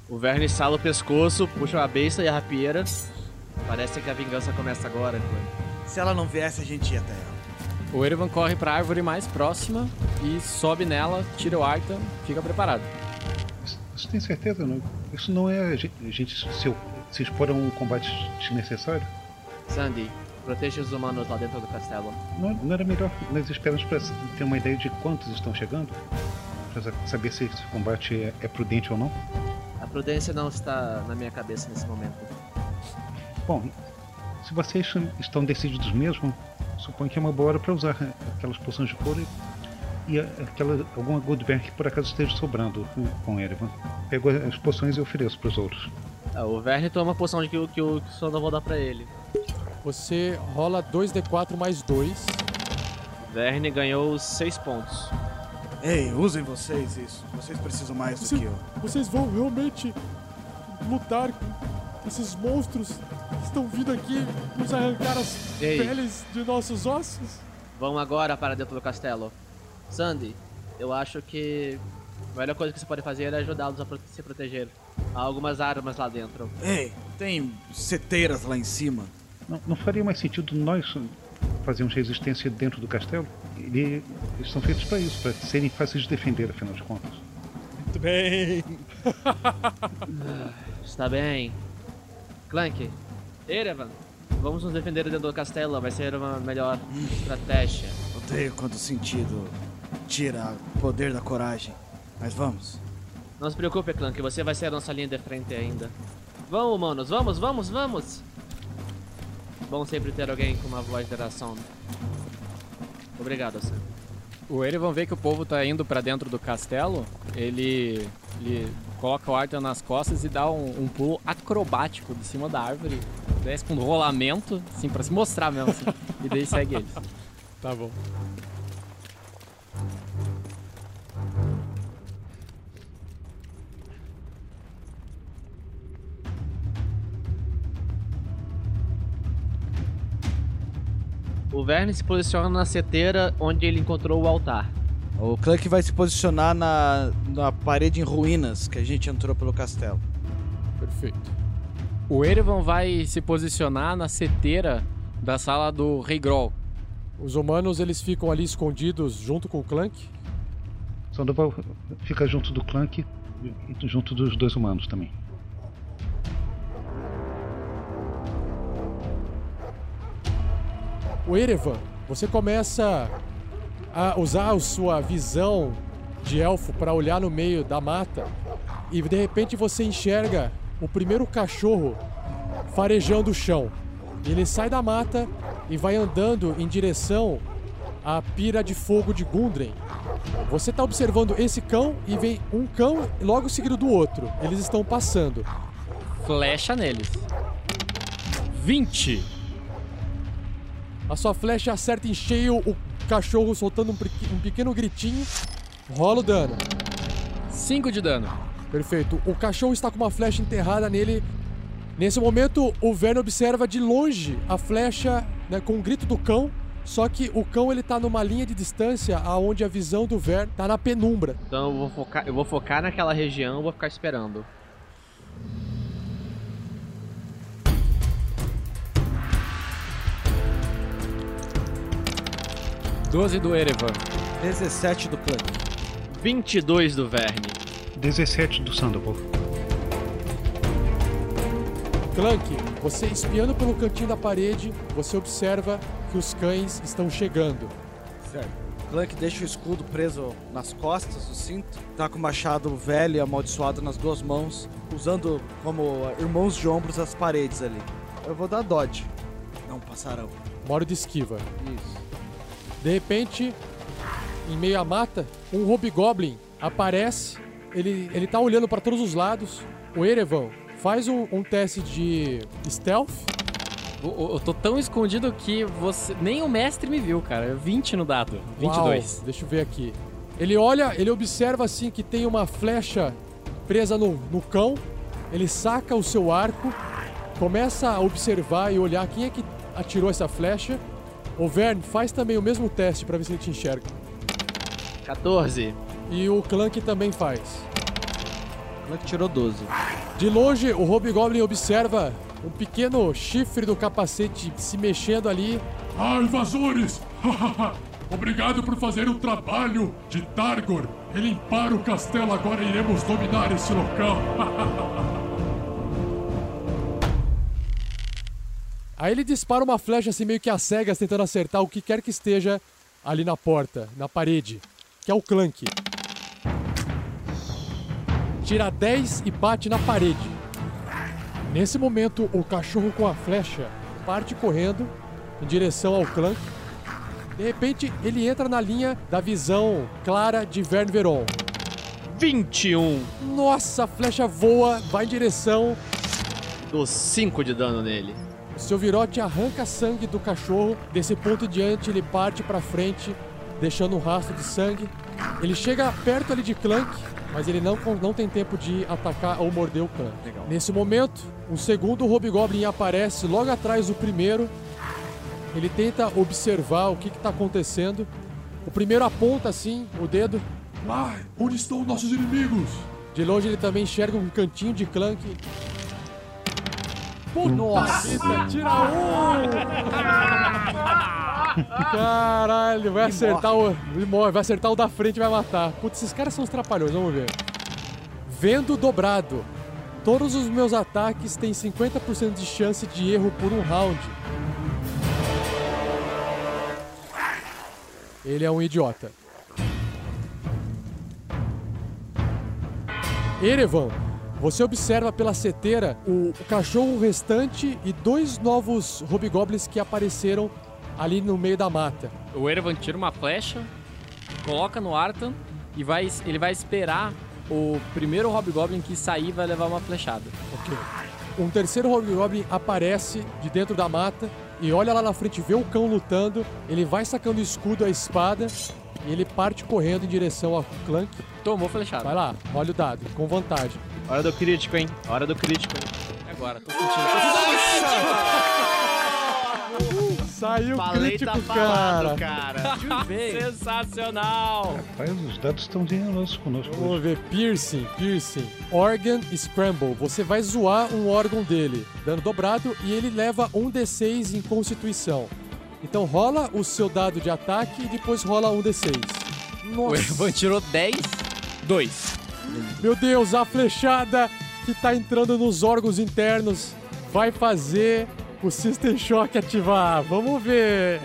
O Verne sala o pescoço, puxa a besta e a rapieira. Parece que a vingança começa agora, Clank.
Se ela não viesse, a gente ia até ela.
O Erevan corre pra árvore mais próxima e sobe nela, tira o Arta, fica preparado.
Você tem certeza? Não? Isso não é a gente, a gente se, se expor a um combate desnecessário?
Sandy, proteja os humanos lá dentro do castelo.
Não, não era melhor nós esperarmos para ter uma ideia de quantos estão chegando? Para saber se esse combate é, é prudente ou não?
A prudência não está na minha cabeça nesse momento.
Bom, se vocês estão decididos mesmo, suponho que é uma boa hora para usar aquelas poções de cura e, aquela, alguma Goodberg que por acaso esteja sobrando com Erevan. Pego as poções e ofereço para os outros.
Ah, o Verne toma a poção de que, o- que que Sonda vou dar pra ele.
Você rola 2d4 mais 2.
Verne ganhou 6 pontos.
Ei, usem vocês isso. Vocês precisam mais do que eu.
Vocês vão realmente lutar com esses monstros que estão vindo aqui nos arrancar as
Ei.
peles de nossos ossos?
Vão agora para dentro do castelo. Sandy, eu acho que a melhor coisa que você pode fazer é ajudá-los a se proteger. Há algumas armas lá dentro.
Ei, tem seteiras lá em cima.
Não, não faria mais sentido nós fazermos resistência dentro do castelo? Ele- eles são feitos para isso, para serem fáceis de defender, afinal de contas.
Muito bem.
Está bem. Clank, Erevan, vamos nos defender dentro do castelo. Vai ser uma melhor estratégia.
Odeio quando o sentido tira o poder da coragem. Mas vamos.
Não se preocupe, Clank, você vai ser a nossa linha de frente ainda. Vamos, humanos, vamos, vamos, vamos! Bom sempre ter alguém com uma voz de oração. Obrigado, Sam.
O Erevan vê que o povo tá indo pra dentro do castelo, ele, ele coloca o Arthur nas costas e dá um, um pulo acrobático de cima da árvore, desce com um rolamento, assim, pra se mostrar mesmo, assim, e daí segue eles.
Tá bom.
O Verne se posiciona na seteira onde ele encontrou o altar.
O Clank vai se posicionar na, na parede em ruínas que a gente entrou pelo castelo.
Perfeito.
O Erevan vai se posicionar na seteira da sala do Rei Grol.
Os humanos eles ficam ali escondidos junto com o Clank.
Sandoval fica junto do Clank e junto dos dois humanos também.
O Erevan, você começa a usar a sua visão de elfo para olhar no meio da mata e de repente você enxerga o primeiro cachorro farejando o chão. Ele sai da mata e vai andando em direção à pira de fogo de Gundren. Você está observando esse cão e vem um cão logo seguido do outro. Eles estão passando.
Flecha neles. 20.
A sua flecha acerta em cheio o cachorro soltando um, pequ- um pequeno gritinho. Rola o dano.
5 de dano.
Perfeito. O cachorro está com uma flecha enterrada nele. Nesse momento, o Verne observa de longe a flecha né, com o grito do cão. Só que o cão ele tá numa linha de distância aonde a visão do Verne tá na penumbra.
Então eu vou focar, eu vou focar naquela região, vou ficar esperando.
Doze do Erevan.
17 do Clank.
22 do Verne.
17 do Sandoval.
Clank, você espiando pelo cantinho da parede, você observa que os cães estão chegando.
Certo. Clank deixa o escudo preso nas costas do cinto, tá com o machado velho e amaldiçoado nas duas mãos, usando como irmãos de ombros as paredes ali. Eu vou dar dodge. Não passarão.
Moro de esquiva.
Isso.
De repente, em meio à mata, um Hobgoblin aparece. Ele, ele tá olhando para todos os lados. O Erevan faz um, um teste de stealth.
Eu, eu- tô tão escondido que você nem o mestre me viu, cara. 20 no dado. 22.
Uau, deixa eu ver aqui. Ele olha, ele observa assim que tem uma flecha presa no, no cão. Ele saca o seu arco começa a observar e olhar quem é que atirou essa flecha. O Vern faz também o mesmo teste pra ver se ele te enxerga.
14.
E o Clank também faz.
O Clank tirou 12.
De longe, o Hobgoblin observa um pequeno chifre do capacete se mexendo ali.
Ah, invasores! Obrigado por fazer o trabalho de Targor. E limpar o castelo agora iremos dominar esse local.
Aí ele dispara uma flecha assim meio que às cegas, tentando acertar o que quer que esteja ali na porta, na parede, que é o Clank. Tira 10 e bate na parede. Nesse momento, o cachorro com a flecha parte correndo em direção ao Clank. De repente, ele entra na linha da visão clara de Vern Veron.
21.
Nossa, a flecha voa, vai em direção.
Dou 5 de dano nele.
O seu virote arranca sangue do cachorro. Desse ponto em diante, ele parte pra frente, deixando um rastro de sangue. Ele chega perto ali de Clank, mas ele não, não tem tempo de atacar ou morder o Clank. Nesse momento, um segundo Hobgoblin aparece logo atrás do primeiro. Ele tenta observar o que está acontecendo. O primeiro aponta assim o dedo.
Lá, onde estão nossos inimigos?
De longe ele também enxerga um cantinho de Clank. Nossa, tira um! Caralho, vai acertar o. Ele morre, vai acertar o da frente e vai matar. Putz, esses caras são os trapalhões, vamos ver. Vendo dobrado. Todos os meus ataques têm 50% de chance de erro por um round. Ele é um idiota. Erevan, você observa pela seteira o, o cachorro restante e dois novos hobgoblins que apareceram ali no meio da mata.
O Erevan tira uma flecha, coloca no Artan e vai, ele vai esperar o primeiro Hobgoblin que sair vai levar uma flechada.
Ok. Um terceiro Hobgoblin aparece de dentro da mata e olha lá na frente, vê o cão lutando. Ele vai sacando o escudo, a espada ele parte correndo em direção ao Clank.
Tomou flechada.
Vai lá, olha o dado, com vantagem.
Hora do crítico, hein? Hora do crítico.
Agora, tô sentindo. Tô sentindo.
Saiu
Falei,
crítico,
tá falado,
cara.
cara.
Sensacional.
Rapaz, os dados estão generosos conosco.
Vamos ver, piercing, piercing. Organ Scramble. Você vai zoar um órgão dele, dano dobrado, e ele leva um D6 em constituição. Então rola o seu dado de ataque e depois rola um D6.
O Erevan tirou 10, 2.
Meu Deus, a flechada que tá entrando nos órgãos internos vai fazer o System Shock ativar. Vamos ver.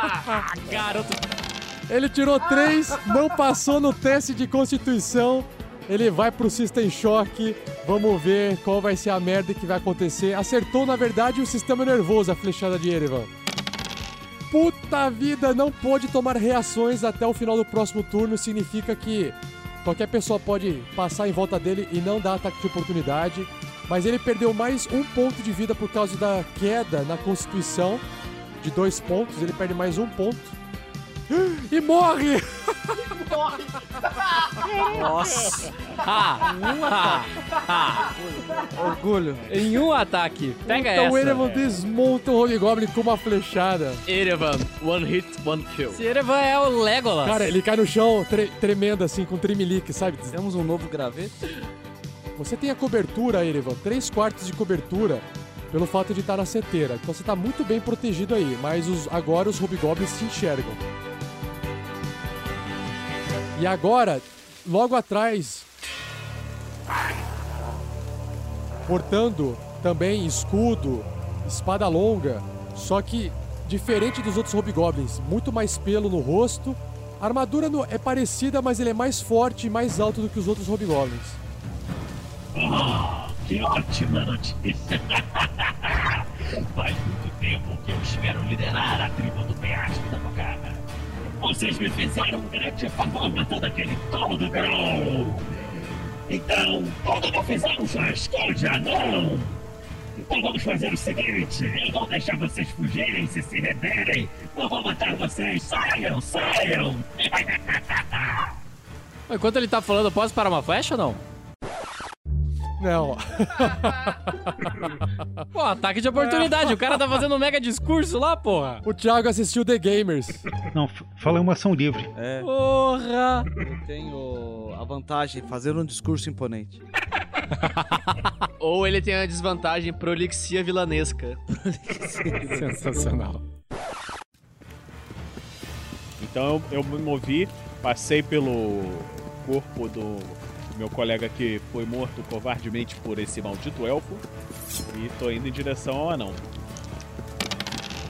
Garoto.
Ele tirou 3, não passou no teste de constituição. Ele vai pro System Shock. Vamos ver qual vai ser a merda que vai acontecer. Acertou, na verdade, o sistema nervoso, a flechada de Erevan. Puta vida, não pôde tomar reações até o final do próximo turno. Significa que qualquer pessoa pode passar em volta dele e não dar ataque de oportunidade. Mas ele perdeu mais um ponto de vida por causa da queda na Constituição. De dois pontos, ele perde mais um ponto. E morre!
Nossa.
Ha, ha, ha.
Orgulho.
Em um ataque. Pega
então o
essa.
Erevan desmonta o Hobgoblin com uma flechada.
Erevan, one hit, one kill.
Esse Erevan é o Legolas.
Cara, ele cai no chão tre- tremendo assim, com tremelique, sabe?
Temos um novo graveto.
Você tem a cobertura, Erevan, 3 quartos de cobertura, pelo fato de estar na seteira. Então você tá muito bem protegido aí, mas os- agora os Hobgoblins te enxergam. E agora, logo atrás, portando também escudo, espada longa, só que diferente dos outros Hobgoblins, muito mais pelo no rosto. A armadura é parecida, mas ele é mais forte e mais alto do que os outros Hobgoblins.
Ah, que ótima notícia! Faz muito tempo que eu espero liderar a tribo do penhasco da cocada. Vocês me fizeram um grande favor matando aquele tolo do Grão. Então, toda confusão já esconde, não! Então vamos fazer o seguinte: eu vou deixar vocês fugirem se se renderem. Eu vou matar vocês. Saiam, saiam!
Enquanto ele tá falando, posso parar uma flecha ou não?
Não.
Pô, ataque de oportunidade. O cara tá fazendo um mega discurso lá, porra.
O Thiago assistiu The Gamers.
Não, fala uma ação livre.
É,
Porra!
eu tenho a vantagem de fazer um discurso imponente.
Ou ele tem a desvantagem prolixia vilanesca.
Sensacional.
Então eu me movi, passei pelo corpo do meu colega que foi morto covardemente por esse maldito elfo e tô indo em direção ao anão.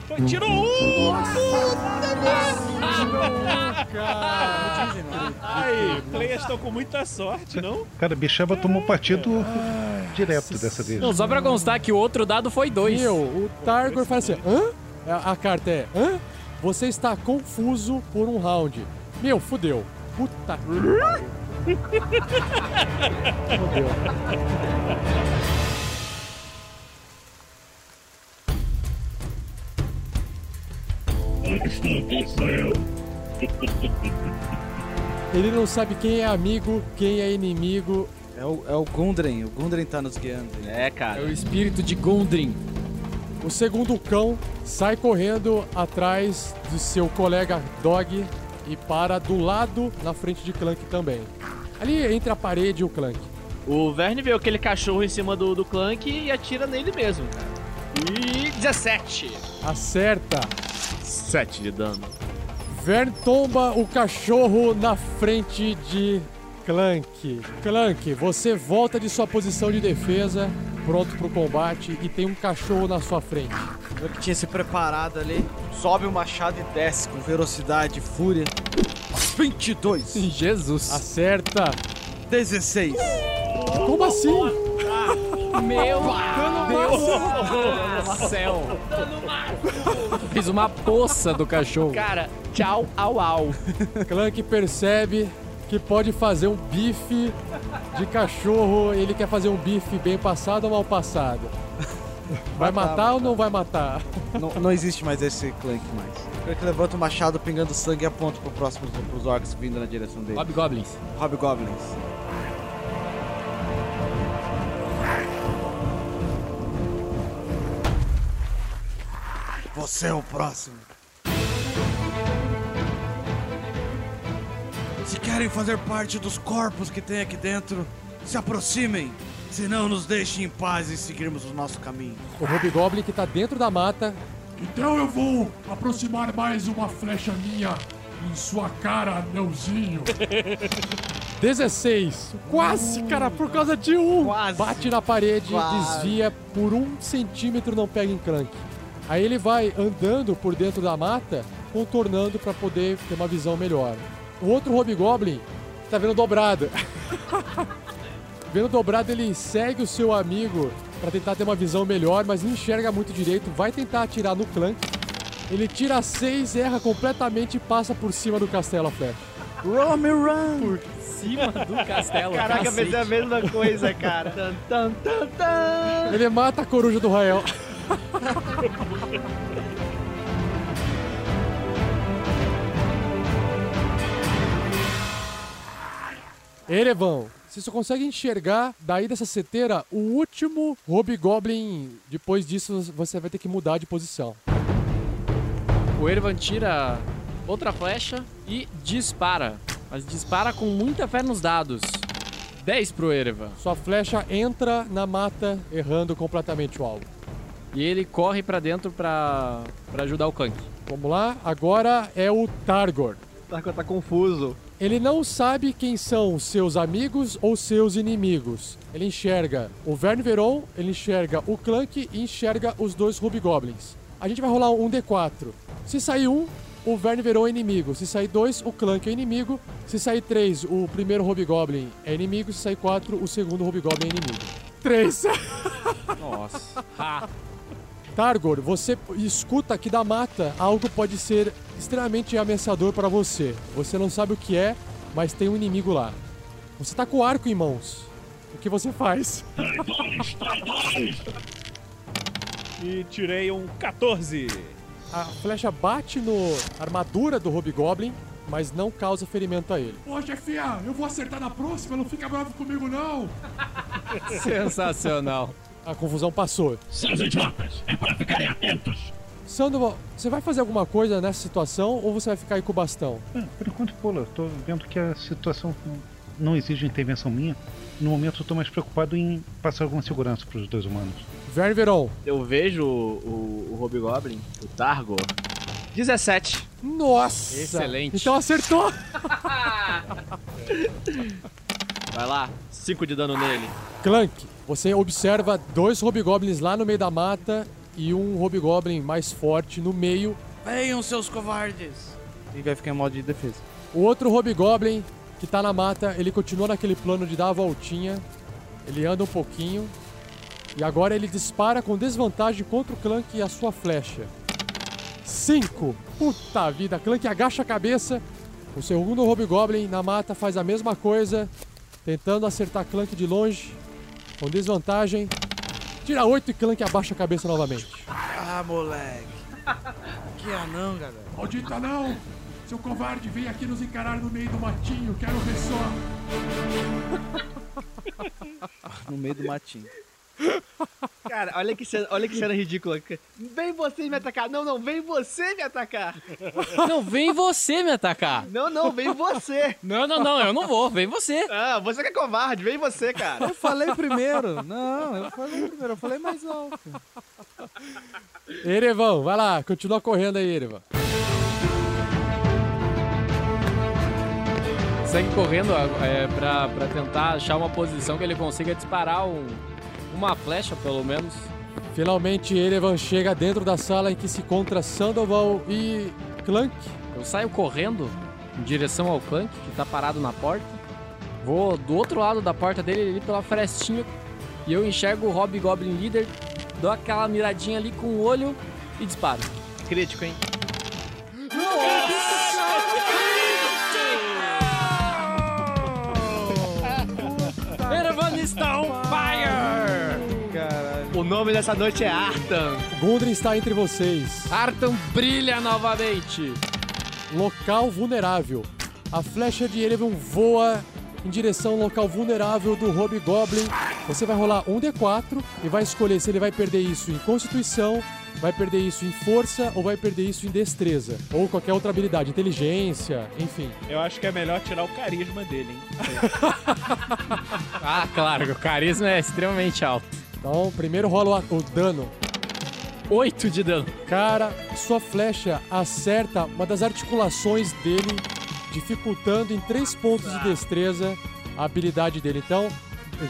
Foi, tirou um! Aí, players estão com muita sorte, não?
Cara, Bichaba tomou partido direto dessa vez.
Não, só pra constar que o outro dado foi dois.
Meu, o Targor fala assim, hã? A, a carta é, hã? Você está confuso por um round. Meu, fudeu. Puta que. Fudeu. Ele não sabe quem é amigo, quem é inimigo.
É o, é o Gundren, o Gundren tá nos guiando.
É,
É
cara.
o espírito de Gondrin.
O segundo cão sai correndo atrás de seu colega Dog e para do lado na frente de Clank também. Ali entre a parede e o Clank.
O Verne vê aquele cachorro em cima do, do Clank e atira nele mesmo, cara. E 17.
Acerta.
7 de dano.
Vern tomba o cachorro na frente de Clank. Clank, você volta de sua posição de defesa, pronto pro combate e tem um cachorro na sua frente.
Eu que tinha se preparado ali, sobe o machado e desce com velocidade e fúria. 22,
Jesus.
Acerta.
16.
Como assim?
Meu Deus do céu. Fiz uma poça do cachorro.
Cara, tchau, au, au.
Clank percebe que pode fazer um bife de cachorro. Ele quer fazer um bife bem passado ou mal passado? Vai matar ou não vai matar?
não, não existe mais esse Clank mais. Clank levanta o machado pingando sangue e aponta pro próximo, pros orcs vindo na direção dele.
Hobgoblins.
Hobgoblins. Você é o próximo. Se querem fazer parte dos corpos que tem aqui dentro, se aproximem. Senão nos deixem em paz e seguirmos o nosso caminho.
O Hobgoblin que tá dentro da mata
Então eu vou aproximar mais uma flecha minha em sua cara, anãozinho.
16. Quase, cara, por causa de um.
Quase.
Bate na parede,
Quase.
desvia por um centímetro, não pega em Clank. Aí ele vai andando por dentro da mata, contornando pra poder ter uma visão melhor. O outro Hobgoblin tá vendo dobrado. vendo dobrado, ele segue o seu amigo pra tentar ter uma visão melhor, mas não enxerga muito direito. Vai tentar atirar no Clank. Ele tira 6, erra completamente e passa por cima do castelo a flecha.
Run, me run!
Por cima do castelo.
Caraca,
cacete.
pensei a mesma coisa, cara. tan, tan, tan, tan.
Ele mata a coruja do Rael. Erevão, você só consegue enxergar daí dessa seteira o último Hobgoblin. Depois disso, você vai ter que mudar de posição.
O Ervan tira outra flecha e dispara. Mas dispara com muita fé nos dados. 10 pro Erevan.
Sua flecha entra na mata, errando completamente o alvo.
E ele corre pra dentro pra, pra ajudar o Clank.
Vamos lá, agora é o Targor.
Tarko tá confuso.
Ele não sabe quem são seus amigos ou seus inimigos. Ele enxerga o Verne Veron, ele enxerga o Clank e enxerga os dois Hobgoblins. A gente vai rolar um D4. Se sair um, o Verne Veron é inimigo. Se sair dois, o Clank é inimigo. Se sair três, o primeiro Hobgoblin é inimigo. Se sair quatro, o segundo Hobgoblin é inimigo. Três.
Nossa.
Targor, você escuta aqui da mata algo pode ser extremamente ameaçador para você. Você não sabe o que é, mas tem um inimigo lá. Você tá com o arco em mãos. O que você faz?
E tirei um 14.
A flecha bate no armadura do Hobgoblin, mas não causa ferimento a ele.
Ô, chefinha, eu vou acertar na próxima, não fica bravo comigo, não.
Sensacional.
A confusão passou.
Seus idiotas, é para ficarem atentos.
Sandoval, você vai fazer alguma coisa nessa situação ou você vai ficar aí com o bastão?
Ah, por enquanto, pula. Tô vendo que a situação não exige intervenção minha. No momento, eu tô mais preocupado em passar alguma segurança para os dois humanos.
Verne Veron.
Eu vejo o, o, o Hobgoblin, o Targo. 17.
Nossa!
Excelente.
Então acertou!
Vai lá, 5 de dano nele.
Clank, você observa dois hobgoblins lá no meio da mata e um hobgoblin mais forte no meio.
Venham, seus covardes!
E vai ficar em modo de defesa.
O outro hobgoblin que tá na mata, ele continua naquele plano de dar a voltinha. Ele anda um pouquinho. E agora ele dispara com desvantagem contra o Clank e a sua flecha. 5. Puta vida, Clank agacha a cabeça. O segundo Hobgoblin na mata faz a mesma coisa, tentando acertar Clank de longe, com desvantagem. Tira 8 e Clank abaixa a cabeça novamente.
Ah, moleque. Que anão, galera.
Maldita não! Seu covarde, vem aqui nos encarar no meio do matinho, quero ver só.
No meio do matinho.
Cara, olha que cena, olha que cena ridícula. Vem você me atacar. Não, não, vem você me atacar.
Não, vem você me atacar.
Não, não, vem você.
Não, não, não, eu não vou, vem você.
Ah, você que é covarde, vem você, cara.
Eu falei primeiro. Não, eu falei primeiro. Eu falei mais alto.
Erevan, vai lá, continua correndo aí, Erevan.
Segue correndo é, pra, pra tentar achar uma posição que ele consiga disparar um, uma flecha, pelo menos.
Finalmente, Erevan chega dentro da sala em que se encontra Sandoval e Clank.
Eu saio correndo em direção ao Clank, que tá parado na porta. Vou do outro lado da porta dele, ali pela frestinha, e eu enxergo o Hobgoblin Líder, dou aquela miradinha ali com o olho e disparo.
Crítico, hein?
Erevan está on fire!
Caralho.
O nome dessa noite é Artan.
Gundren está entre vocês.
Artan brilha novamente.
Local vulnerável. A flecha de Erevan voa em direção ao local vulnerável do Hobgoblin. Você vai rolar um D4 e vai escolher se ele vai perder isso em Constituição, vai perder isso em Força ou vai perder isso em Destreza. Ou qualquer outra habilidade, Inteligência, enfim.
Eu acho que é melhor tirar o carisma dele, hein?
Ah, claro, o carisma é extremamente alto.
Então, primeiro rola o o dano.
8 de dano.
Cara, sua flecha acerta uma das articulações dele, dificultando em 3 pontos de destreza a habilidade dele. Então,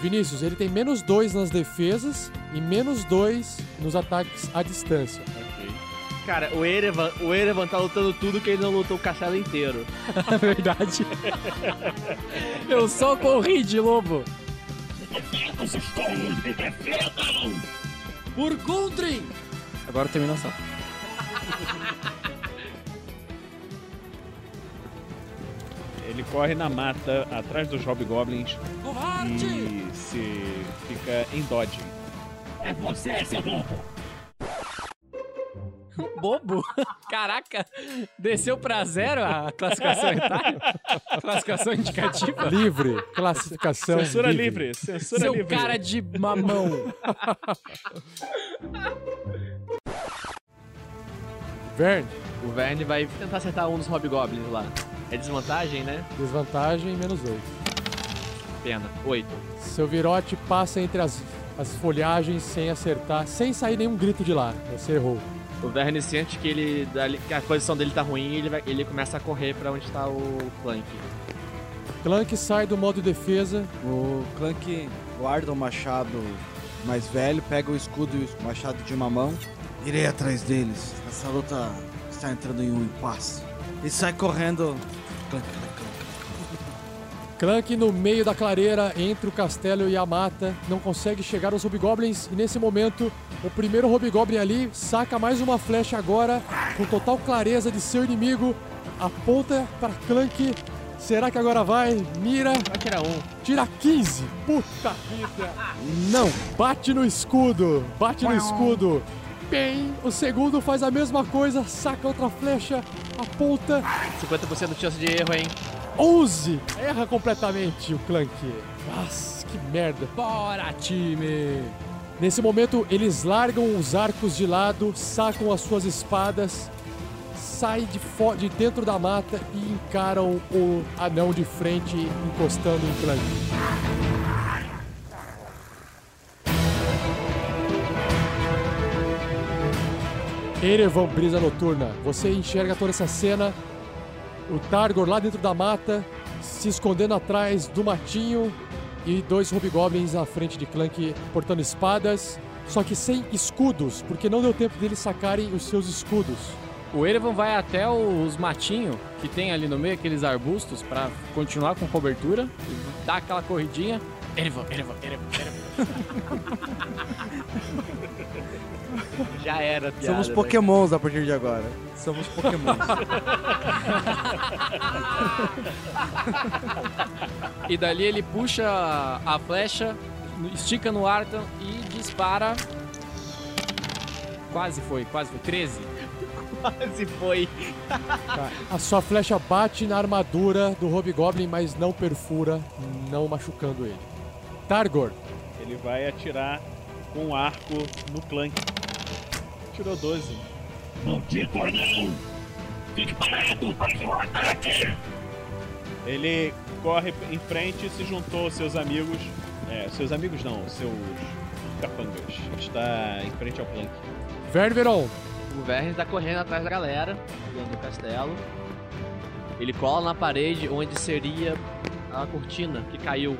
Vinícius, ele tem menos 2 nas defesas e menos 2 nos ataques à distância.
Cara, o Erevan, o Erevan tá lutando tudo que ele não lutou o castelo inteiro.
É verdade. Eu só corri de lobo.
Defendam seus tolos, me defendam!
Por Gundren! Agora termina a ação.
Ele corre na mata atrás dos Hobgoblins
Covarde!
e se fica em dodge.
É você, seu bobo!
Bobo? Caraca! Desceu pra zero a classificação etária? Classificação indicativa?
Livre, classificação.
Censura livre, censura
Seu
livre.
cara de mamão.
Verne,
O Verne vai tentar acertar um dos Hobgoblins lá. É desvantagem, né?
desvantagem menos 2.
Pena. 8.
Seu virote passa entre as, as folhagens sem acertar, sem sair nenhum grito de lá. Você errou.
O Verne sente que ele dali- que a posição dele tá ruim e ele, vai- ele começa a correr pra onde tá o Clank.
Clank sai do modo defesa.
O Clank guarda o machado mais velho, pega o escudo e o machado de uma mão.
Irei atrás deles. Essa luta está entrando em um impasse. E sai correndo. Clank, clank, clank.
Clank no meio da clareira, entre o castelo e a mata, não consegue chegar aos Hobgoblins. E nesse momento, o primeiro Hobgoblin ali saca mais uma flecha agora, com total clareza de seu inimigo. Aponta para Clank. Será que agora vai? Mira.
Vai tirar um.
Tira 15. Puta vida. Não. Bate no escudo. Bate no escudo. Bem, o segundo faz a mesma coisa, saca outra flecha, aponta.
50% de chance de erro, hein?
11! Erra completamente o Clank. Nossa, que merda.
Bora, time!
Nesse momento, eles largam os arcos de lado, sacam as suas espadas, saem de, de dentro da mata e encaram o anão de frente, encostando em Clank. Erevan, brisa noturna. Você enxerga toda essa cena. O Targor lá dentro da mata, se escondendo atrás do matinho. E dois hobgoblins à frente de Clank portando espadas, só que sem escudos, porque não deu tempo deles sacarem os seus escudos.
O Erevan vai até os matinhos que tem ali no meio, aqueles arbustos, pra continuar com cobertura. E dá aquela corridinha. Erevan, Erevan, Erevan, Erevan.
Já era, piada.
Somos
né?
pokémons a partir de agora. Somos pokémons.
E dali ele puxa a flecha, estica no ar e dispara. Quase foi, quase foi. 13.
Quase foi.
A sua flecha bate na armadura do Hobgoblin, mas não perfura, não machucando ele. Targor,
Ele vai atirar com um arco no Clank. Tirou 12.
Maldito anão! Fique parado para o ataque!
Ele corre em frente e se juntou aos seus amigos. É, seus amigos não, seus capangas. Está em frente ao Clank.
Ververon,
O Vernes tá correndo atrás da galera, dentro do castelo. Ele cola na parede onde seria a cortina que caiu.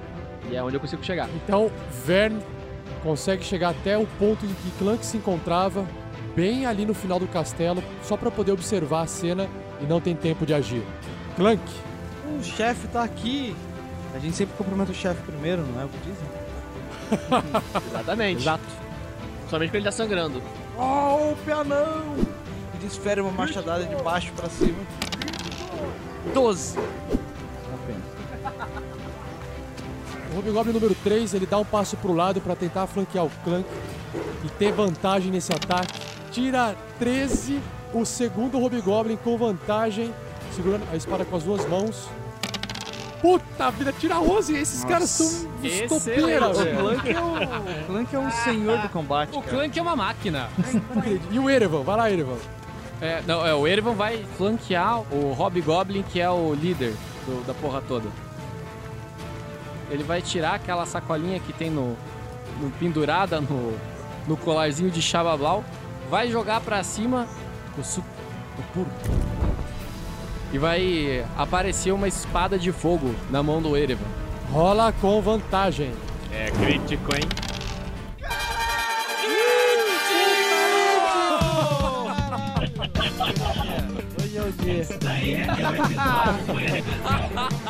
E é onde eu consigo chegar.
Então, Vern consegue chegar até o ponto em que Clank se encontrava, bem ali no final do castelo, só para poder observar a cena e não tem tempo de agir. Clank,
o chefe tá aqui. A gente sempre cumprimenta o chefe primeiro, não é o que dizem?
Exatamente.
Exato.
Somente porque ele tá sangrando.
Oh, o pianão! E desfere uma machadada de baixo pra cima. 12.
o Hobgoblin número 3, ele dá um passo pro lado para tentar flanquear o Clank e ter vantagem nesse ataque. Tira 13, o segundo Hobgoblin com vantagem, segurando a espada com as duas mãos. Puta vida, tira 11, esses caras são estopeira,
O
velho.
Clank é o, o Clank é um senhor do combate.
O
cara.
Clank é uma máquina.
E o Erevan, vai lá, Erevan.
É, não, é, o Erevan vai flanquear o Hobgoblin, que é o líder do- da porra toda. Ele vai tirar aquela sacolinha que tem no, no- pendurada no, no colarzinho de Xabablau, vai jogar pra cima o puro. E vai aparecer uma espada de fogo na mão do Erevan.
Rola com vantagem.
É crítico, hein?
É dia.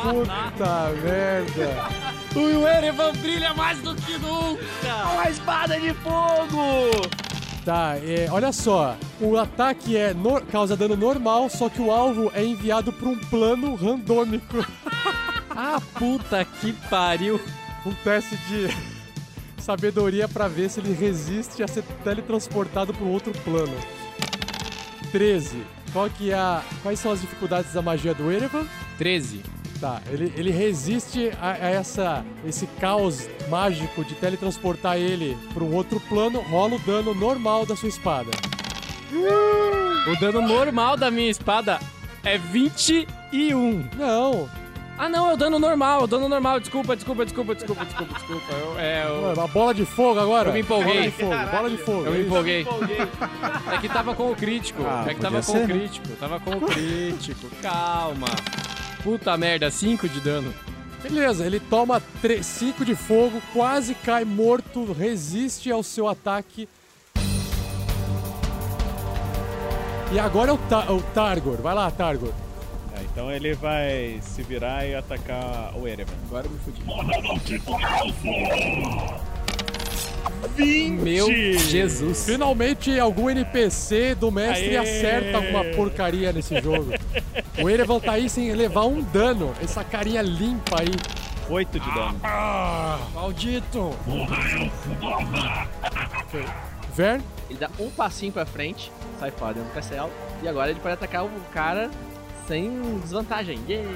Puta merda.
O Erevan brilha mais do que nunca!
Uma espada de fogo!
Tá, é, olha só. O ataque é no- causa dano normal, só que o alvo é enviado para um plano randômico.
Ah, puta que pariu!
Um teste de sabedoria para ver se ele resiste a ser teletransportado para um outro plano. 13. Qual que é a... Quais são as dificuldades da magia do Erevan?
13.
Tá, ele, ele resiste a, a essa, esse caos mágico de teletransportar ele para um outro plano, rola o dano normal da sua espada.
O dano normal da minha espada é 21.
Não,
Ah, não, é o dano normal, é o dano normal. Desculpa, desculpa, desculpa, desculpa, desculpa, desculpa. Eu, é, eu,
Mano, uma bola de fogo agora.
Eu me empolguei.
Bola de fogo, bola de fogo.
eu me
isso.
empolguei. É que tava com o crítico.
Ah,
é que tava com
podia
o
ser, né?
crítico. Tava com o crítico. Calma. Puta merda, 5 de dano.
Beleza, ele toma 5 de fogo, quase cai morto, resiste ao seu ataque. E agora é o, Ta- o Targor. Vai lá, Targor.
É, então ele vai se virar e atacar o Erevan.
Agora eu me fudi.
Maldito alvo!
20!
Meu Jesus.
Finalmente algum NPC do mestre
Aê!
acerta alguma porcaria nesse jogo. O Erevan tá aí sem levar um dano. Essa carinha limpa aí.
8 de dano.
Maldito.
Vern,
Ele dá um passinho pra frente, sai fora dentro do castelo. E agora ele pode atacar o cara sem desvantagem. Yeah!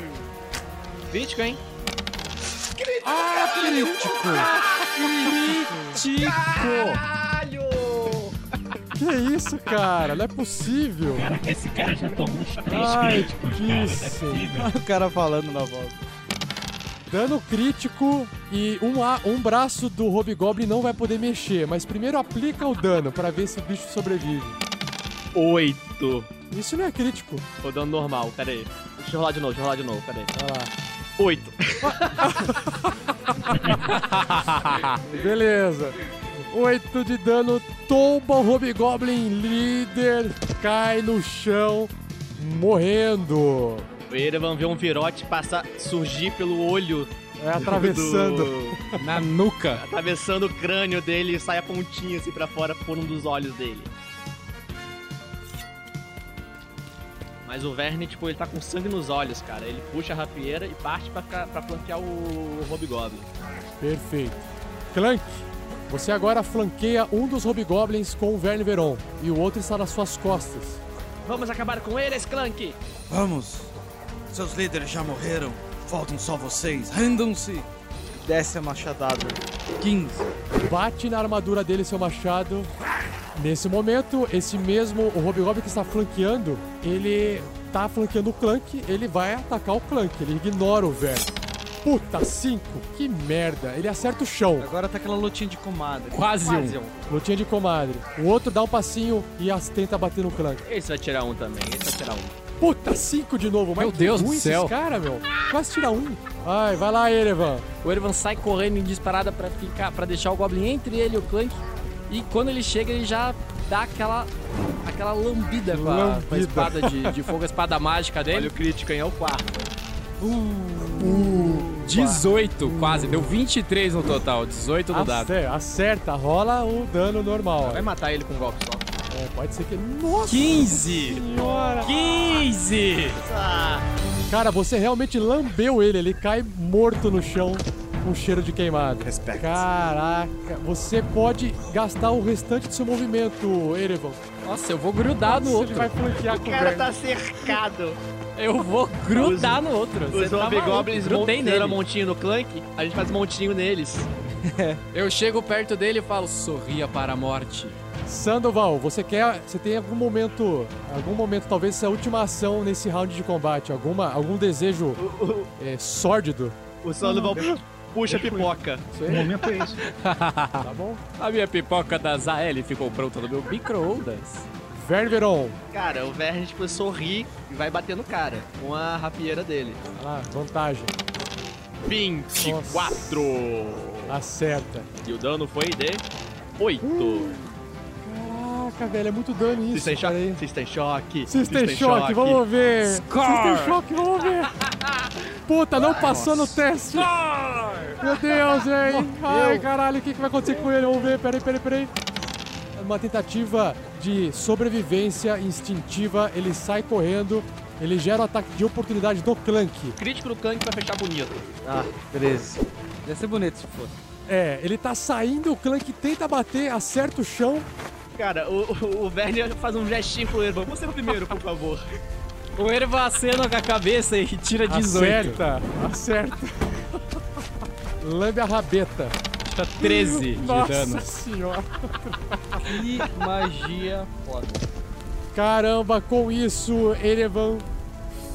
Crítico, hein?
Ah,
Crítico!
Caralho!
Que isso, cara? Não é possível.
Esse cara já tomou uns três
Ai,
críticos,
que
cara.
isso.
Não é possível.
O cara falando na voz.
Dano crítico e um, a- um braço do Hobgoblin não vai poder mexer, mas primeiro aplica o dano pra ver se o bicho sobrevive.
Oito.
Isso não é crítico.
Tô dando normal, pera aí. Deixa eu rolar de novo, deixa eu rolar de novo, pera aí.
Vai lá.
Oito.
Beleza. 8 de dano, tomba o Hobgoblin líder, cai no chão, morrendo.
O Erevan vê um virote passar, surgir pelo olho.
É, atravessando.
do-
Na nuca.
atravessando o crânio dele e sai a pontinha assim pra fora por um dos olhos dele. Mas o Verne, tipo, ele tá com sangue nos olhos, cara. Ele puxa a rapieira e parte pra, ficar, pra flanquear o Hobgoblin.
Perfeito. Clank, você agora flanqueia um dos Hobgoblins com o Verne Veron e o outro está nas suas costas.
Vamos acabar com ele, Sklank!
Vamos. Seus líderes já morreram. Faltam só vocês. Rendam-se.
Desce a machadada. 15.
Bate na armadura dele seu machado. Nesse momento, esse mesmo, o Hobgoblin que está flanqueando, ele tá flanqueando o Clank, ele vai atacar o Clank, ele ignora o Verne. Puta, 5, que merda. Ele acerta o chão.
Agora tá aquela lutinha de comadre.
Quase um.
Lutinha de comadre. O outro dá um passinho e as tenta bater no Clank.
Esse vai tirar um também, esse vai tirar um.
Puta, 5 de novo. Mas
Meu Deus do céu.
Esses cara, meu. Quase tira um. Vai, vai lá, Erevan.
O Erevan sai correndo em disparada pra ficar, para deixar o Goblin entre ele e o Clank. E quando ele chega, ele já dá aquela aquela lambida com a, com a espada de, de fogo, a espada mágica
Olha
dele.
o crítico, hein? É o quarto.
18, quase. Deu 23 no total. 18 no dado.
Acerta, acerta, rola o dano normal.
Vai matar ele com um golpe só.
É, pode ser que. Nossa
15!
senhora!
15!
Cara, você realmente lambeu ele, ele cai morto no chão com cheiro de queimado.
Respect.
Caraca, você pode gastar o restante do seu movimento, Erevan.
Nossa, eu vou grudar no outro.
Ele vai flanquear
O
com o
cara
Verne.
tá cercado.
Eu vou grudar no outro.
Os
Você tá maluco.
Hobgoblins
grudei
mon- fizeram
nele.
montinho no Clank, a gente faz montinho neles.
Eu chego perto dele e falo, sorria para a morte.
Sandoval, você quer. Você tem algum momento. Algum momento, talvez essa última ação nesse round de combate? Alguma, algum desejo é, sórdido?
O Sandoval puxa a pipoca.
O momento é esse.
Tá bom?
A minha pipoca da Zael ficou pronta no meu micro-ondas.
Verne Veron.
Cara, o Verne, tipo, sorri e vai bater no cara com a rapieira dele.
Lá, vantagem.
24!
Acerta.
E o dano foi de 8.
Caraca, velho, é muito dano isso.
Têm choque?
System
Vocês têm
Shock, vamos ver.
Score.
System Shock, vamos ver. Puta, não passou no teste. Meu Deus, velho. Ai, caralho, o que, que vai acontecer com ele? Vamos ver, peraí, peraí, peraí. É Uma tentativa de sobrevivência instintiva, ele sai correndo, ele gera o ataque de oportunidade do Clank.
Crítico do Clank pra fechar bonito.
Ah, beleza. Ia ser bonito se fosse.
É, ele tá saindo, o Clank tenta bater, acerta o chão.
Cara, o, o, Verne faz um gestinho pro Ervan. Você no primeiro, por favor.
O Erva acena com a cabeça e tira 18.
Acerta, acerta. Lambe a rabeta.
Tira 13 de
Nossa
dano.
senhora.
Que magia foda.
Caramba, com isso, Erevan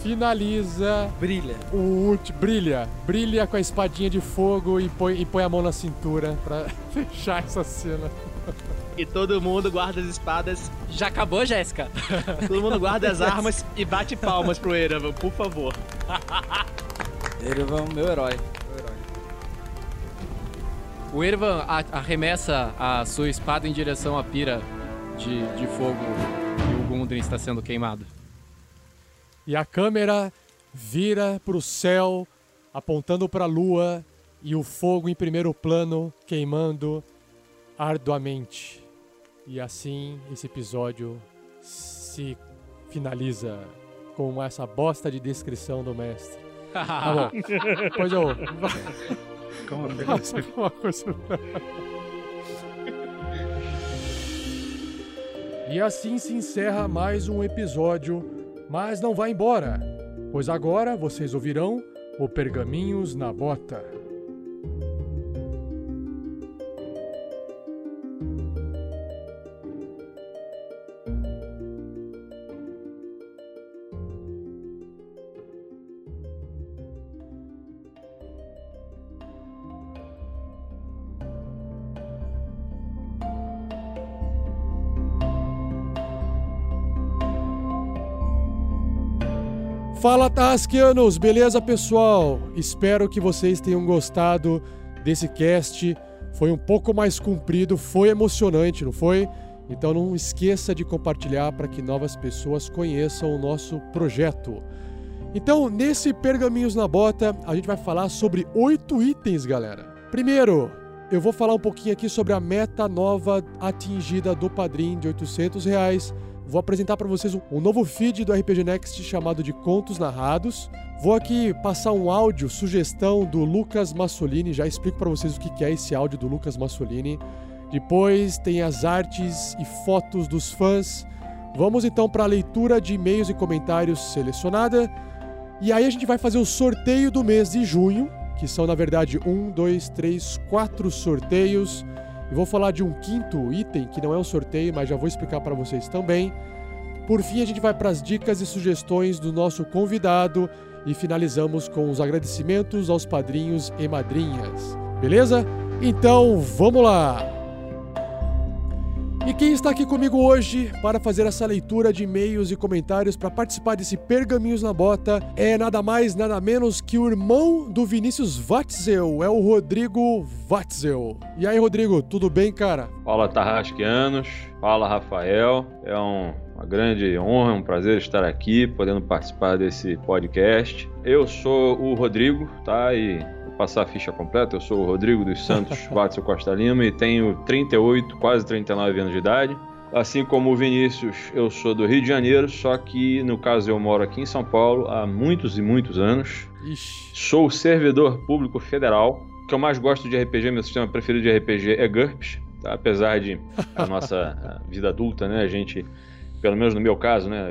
finaliza
Brilha.
o último. Brilha. Brilha com a espadinha de fogo e põe, e põe a mão na cintura pra fechar essa cena.
E todo mundo guarda as espadas,
Já acabou, Jéssica?
todo mundo guarda as armas e bate palmas pro Erevan, por favor.
É meu herói.
O Ervan a- arremessa a sua espada em direção à pira de, de fogo e o Gundren está sendo queimado.
E a câmera vira pro céu, apontando pra lua e o fogo em primeiro plano queimando arduamente. E assim esse episódio se finaliza com essa bosta de descrição do mestre. Tá bom. Pois eu.
Calma,
Faça alguma coisa. E assim se encerra mais um episódio, mas não vá embora, pois agora vocês ouvirão o Pergaminhos na Bota. Fala Tarrasqueanos, beleza pessoal? Espero que vocês tenham gostado desse cast. Foi um pouco mais comprido, foi emocionante, não foi? Então não esqueça de compartilhar para que novas pessoas conheçam o nosso projeto. Então, nesse Pergaminhos na Bota, a gente vai falar sobre oito itens, galera. Primeiro, eu vou falar um pouquinho aqui sobre a meta nova atingida do Padrim de 800 reais. Vou apresentar para vocês um- novo feed do RPG Next chamado de Contos Narrados. Vou aqui passar um áudio, sugestão do Lucas Massolini. Já explico para vocês o que é esse áudio do Lucas Massolini. Depois tem as artes e fotos dos fãs. Vamos então para a leitura de e-mails e comentários selecionada. E aí a gente vai fazer o sorteio do mês de junho, que são na verdade um, dois, três, quatro sorteios. E vou falar de um quinto item que não é um sorteio, mas já vou explicar para vocês também. Por fim, a gente vai para as dicas e sugestões do nosso convidado e finalizamos com os agradecimentos aos padrinhos e madrinhas. Beleza? Então, vamos lá! E quem está aqui comigo hoje para fazer essa leitura de e-mails e comentários para participar desse Pergaminhos na Bota é nada mais, nada menos que o irmão do Vinícius Watzel, é o Rodrigo Watzel. E aí, Rodrigo, tudo bem, cara?
Fala Tarrasqueanos, fala Rafael. É um- uma grande honra, um prazer estar aqui, podendo participar desse podcast. Eu sou o Rodrigo, tá? E passar a ficha completa. Eu sou o Rodrigo dos Santos Watson Costa Lima e tenho 38, quase 39 anos de idade. Assim como o Vinícius, eu sou do Rio de Janeiro, só que no caso eu moro aqui em São Paulo há muitos e muitos anos.
Ixi.
Sou servidor público federal. O que eu mais gosto de RPG, meu sistema preferido de RPG é GURPS. tá? Apesar de a nossa vida adulta, né? A gente, pelo menos no meu caso, né?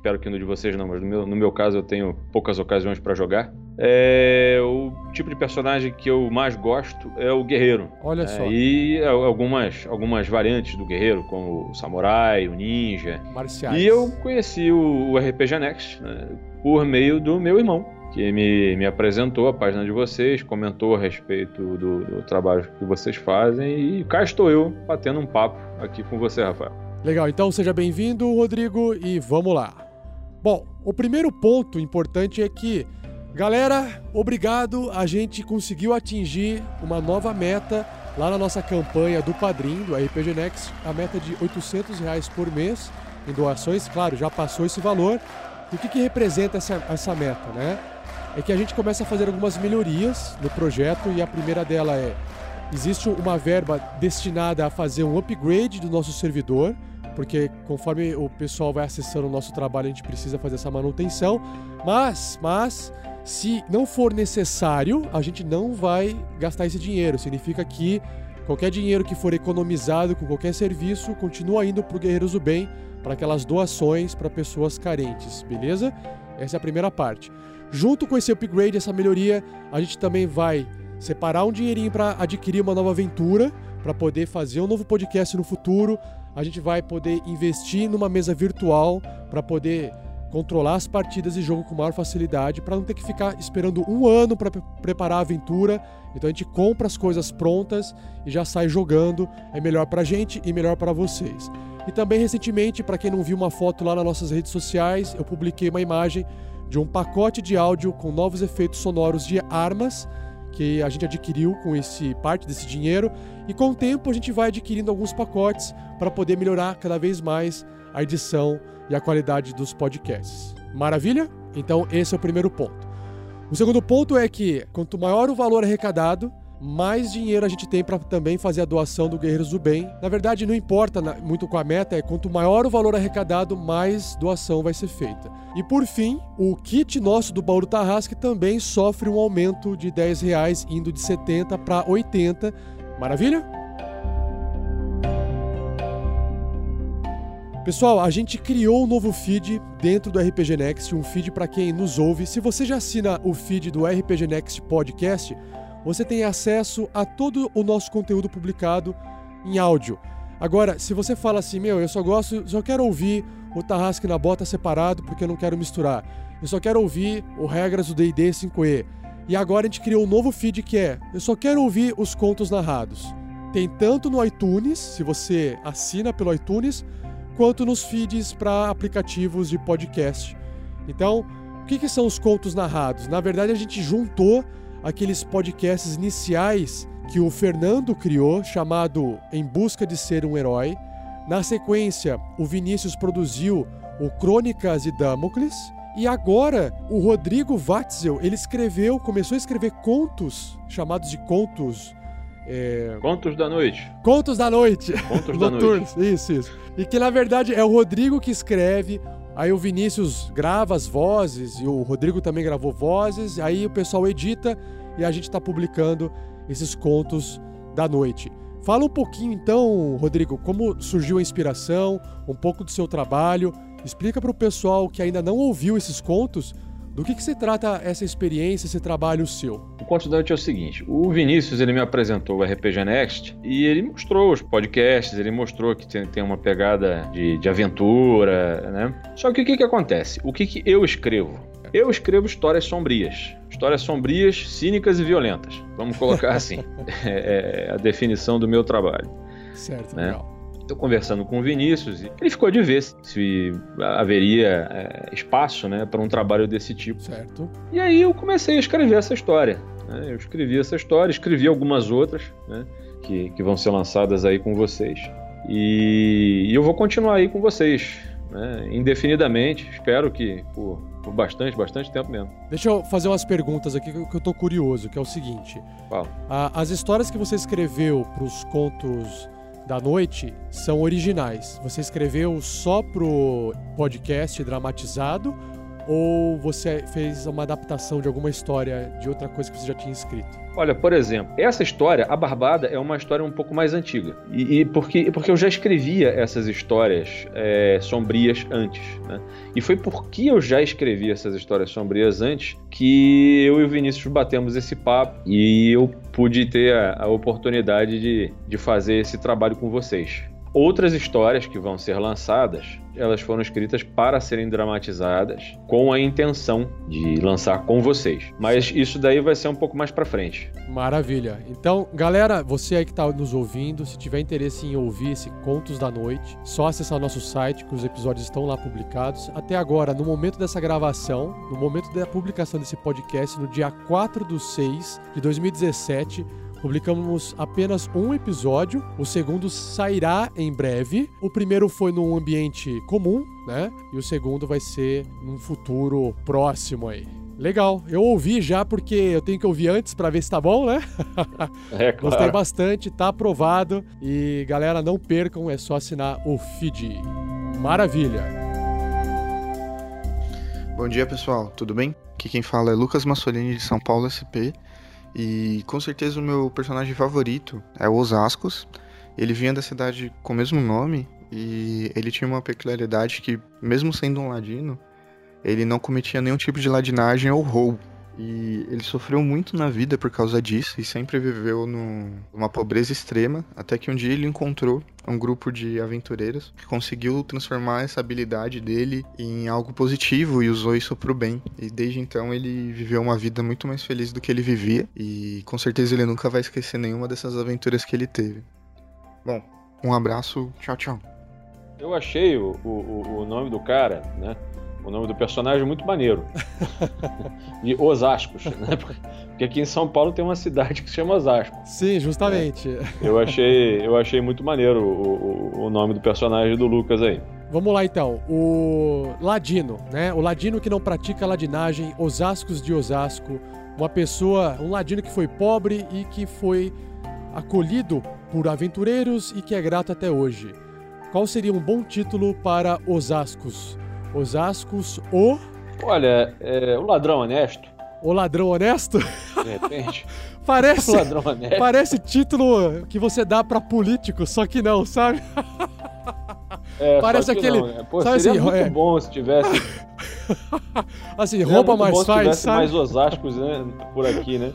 Espero que no de vocês não, mas no meu, no meu caso eu tenho poucas ocasiões para jogar. É, o tipo de personagem que eu mais gosto é o guerreiro.
Olha
É,
só.
E algumas, algumas variantes do guerreiro, como o samurai, o ninja.
Marciais.
E eu conheci o, o RPG Next né, por meio do meu irmão, que me, me apresentou a página de vocês, comentou a respeito do, do trabalho que vocês fazem e cá estou eu batendo um papo aqui com você, Rafael.
Legal, então seja bem-vindo, Rodrigo, e vamos lá. Bom, o primeiro ponto importante é que, galera, obrigado, a gente conseguiu atingir uma nova meta lá na nossa campanha do Padrim, do RPG Next, a meta de 800 reais por mês em doações, claro, já passou esse valor. E o que, que representa essa, essa meta, né? É que a gente começa a fazer algumas melhorias no projeto e a primeira dela é existe uma verba destinada a fazer um upgrade do nosso servidor, porque conforme o pessoal vai acessando o nosso trabalho, a gente precisa fazer essa manutenção. Mas, mas, se não for necessário, a gente não vai gastar esse dinheiro. Significa que qualquer dinheiro que for economizado com qualquer serviço continua indo para o Guerreiros do Bem, para aquelas doações para pessoas carentes, beleza? Essa é a primeira parte. Junto com esse upgrade, essa melhoria, a gente também vai separar um dinheirinho para adquirir uma nova aventura, para poder fazer um novo podcast no futuro. A gente vai poder investir numa mesa virtual para poder controlar as partidas de jogo com maior facilidade, para não ter que ficar esperando um ano para preparar a aventura. Então a gente compra as coisas prontas e já sai jogando. É melhor para a gente e melhor para vocês. E também recentemente, para quem não viu uma foto lá nas nossas redes sociais, eu publiquei uma imagem de um pacote de áudio com novos efeitos sonoros de armas que a gente adquiriu com esse parte desse dinheiro e com o tempo a gente vai adquirindo alguns pacotes para poder melhorar cada vez mais a edição e a qualidade dos podcasts. Maravilha? Então esse é o primeiro ponto. O segundo ponto é que quanto maior o valor arrecadado, mais dinheiro a gente tem para também fazer a doação do Guerreiros do Bem. Na verdade, não importa muito com a meta, é quanto maior o valor arrecadado, mais doação vai ser feita. E por fim, o kit nosso do do Tarrasque também sofre um aumento de 10 reais, indo de 70 para 80. Maravilha? Pessoal, a gente criou um novo feed dentro do RPG Next, um feed para quem nos ouve. Se você já assina o feed do RPG Next Podcast, você tem acesso a todo o nosso conteúdo publicado em áudio. Agora, se você fala assim, meu, eu só gosto, só quero ouvir o Tarrasque na Bota separado porque eu não quero misturar. Eu só quero ouvir o Regras do D&D 5e. E agora a gente criou um novo feed que é, eu só quero ouvir os contos narrados. Tem tanto no iTunes, se você assina pelo iTunes, quanto nos feeds para aplicativos de podcast. Então, o que, que são os contos narrados? Na verdade, a gente juntou aqueles podcasts iniciais que o Fernando criou, chamado Em Busca de Ser um Herói. Na sequência, o Vinícius produziu o Crônicas de Damocles. E agora, o Rodrigo Watzel, ele escreveu, começou a escrever contos, chamados de contos... é,
Contos da noite.
Contos da Noite.
Contos da
Noturnos. Isso, isso. E que na verdade é o Rodrigo que escreve, aí o Vinícius grava as vozes, e o Rodrigo também gravou vozes, aí o pessoal edita e a gente está publicando esses contos da noite. Fala um pouquinho então, Rodrigo, como surgiu a inspiração, um pouco do seu trabalho. Explica para o pessoal que ainda não ouviu esses contos do que, que se trata essa experiência, esse trabalho seu.
O conto da noite é o seguinte: o Vinícius ele me apresentou o RPG Next e ele mostrou os podcasts, ele mostrou que tem, tem uma pegada de, de aventura, né? Só que o que, que acontece? O que, que eu escrevo? Eu escrevo histórias sombrias. Histórias sombrias, cínicas e violentas. Vamos colocar assim. é, é a definição do meu trabalho.
Certo,
né?
legal.
Estou conversando com o Vinícius e ele ficou de ver se haveria é, espaço né, para um trabalho desse tipo.
Certo.
E aí eu comecei a escrever essa história. né? Eu escrevi essa história, escrevi algumas outras né, que, que vão ser lançadas aí com vocês. E, e eu vou continuar aí com vocês, né, indefinidamente. Espero que por, por bastante, bastante tempo mesmo.
Deixa eu fazer umas perguntas aqui que eu tô curioso, que é o seguinte.
Fala.
As histórias que você escreveu pros contos da noite são originais. Você escreveu só pro podcast dramatizado ou você fez uma adaptação de alguma história de outra coisa que você já tinha escrito?
Olha, por exemplo, essa história, A Barbada, é uma história um pouco mais antiga. E, e porque, porque eu já escrevia essas histórias é, sombrias antes. Né? E foi porque eu já escrevi essas histórias sombrias antes que eu e o Vinícius batemos esse papo e eu pude ter a, a oportunidade de, de fazer esse trabalho com vocês. Outras histórias que vão ser lançadas, elas foram escritas para serem dramatizadas com a intenção de lançar com vocês. Mas isso daí vai ser um pouco mais pra frente.
Maravilha. Então, galera, você aí que tá nos ouvindo, se tiver interesse em ouvir esse Contos da Noite, só acessar o nosso site, que os episódios estão lá publicados. Até agora, no momento dessa gravação, no momento da publicação desse podcast, no dia 4 de 6 de 2017, Publicamos apenas um episódio, o segundo sairá em breve. O primeiro foi num ambiente comum, né? E o segundo vai ser num futuro próximo aí. Legal, eu ouvi já porque eu tenho que ouvir antes pra ver se tá bom, né?
É, claro.
Gostei bastante, tá aprovado. E galera, não percam, é só assinar o feed. Maravilha!
Bom dia, pessoal. Tudo bem? Aqui quem fala é Lucas Massolini de São Paulo SP. E com certeza o meu personagem favorito é o Osascos. Ele vinha da cidade com o mesmo nome e ele tinha uma peculiaridade que, mesmo sendo um ladino, ele não cometia nenhum tipo de ladinagem ou roubo. E ele sofreu muito na vida por causa disso e sempre viveu num- numa pobreza extrema, até que um dia ele encontrou um grupo de aventureiros que conseguiu transformar essa habilidade dele em algo positivo e usou isso pro bem. E desde então ele viveu uma vida muito mais feliz do que ele vivia e com certeza ele nunca vai esquecer nenhuma dessas aventuras que ele teve. Bom, um abraço, tchau, tchau.
Eu achei o, o, o- o nome do cara, né? O nome do personagem muito maneiro. De Osascos, né? Porque aqui em São Paulo tem uma cidade que se chama Osasco.
Sim, justamente.
Eu achei, eu achei muito maneiro o, o, o nome do personagem do Lucas aí.
Vamos lá então. O Ladino, né? O Ladino que não pratica ladinagem, Osascos de Osasco. Uma pessoa, um Ladino que foi pobre e que foi acolhido por aventureiros e que é grato até hoje. Qual seria um bom título para Osascos? Osascos, o.
Olha, é, o ladrão honesto,
O ladrão honesto?
de repente.
Parece.
O ladrão honesto.
Parece título que você dá pra político, só que não, sabe?
É,
Parece aquele.
não, né? Pô,
sabe
seria
assim,
muito
é,
bom se tivesse.
assim,
seria
rouba mais faz, sabe?
mais Osascos né, por aqui, né?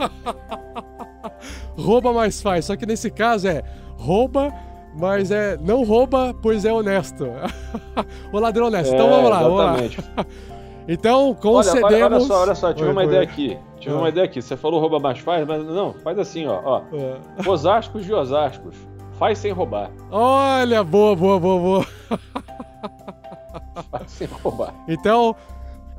rouba mais faz. Só que nesse caso é rouba, mas é não rouba, pois é honesto. o ladrão honesto. então
É,
vamos lá,
exatamente.
vamos lá. Então concedemos.
olha, olha só, olha só, tive
Oi,
uma ideia aqui. Tive
Ah.
uma ideia aqui. Você falou rouba mais faz, mas não, faz assim, ó. ó.
É.
Osascos de Osascos. Faz sem roubar.
Olha, boa, boa, boa, boa.
Faz sem roubar.
Então,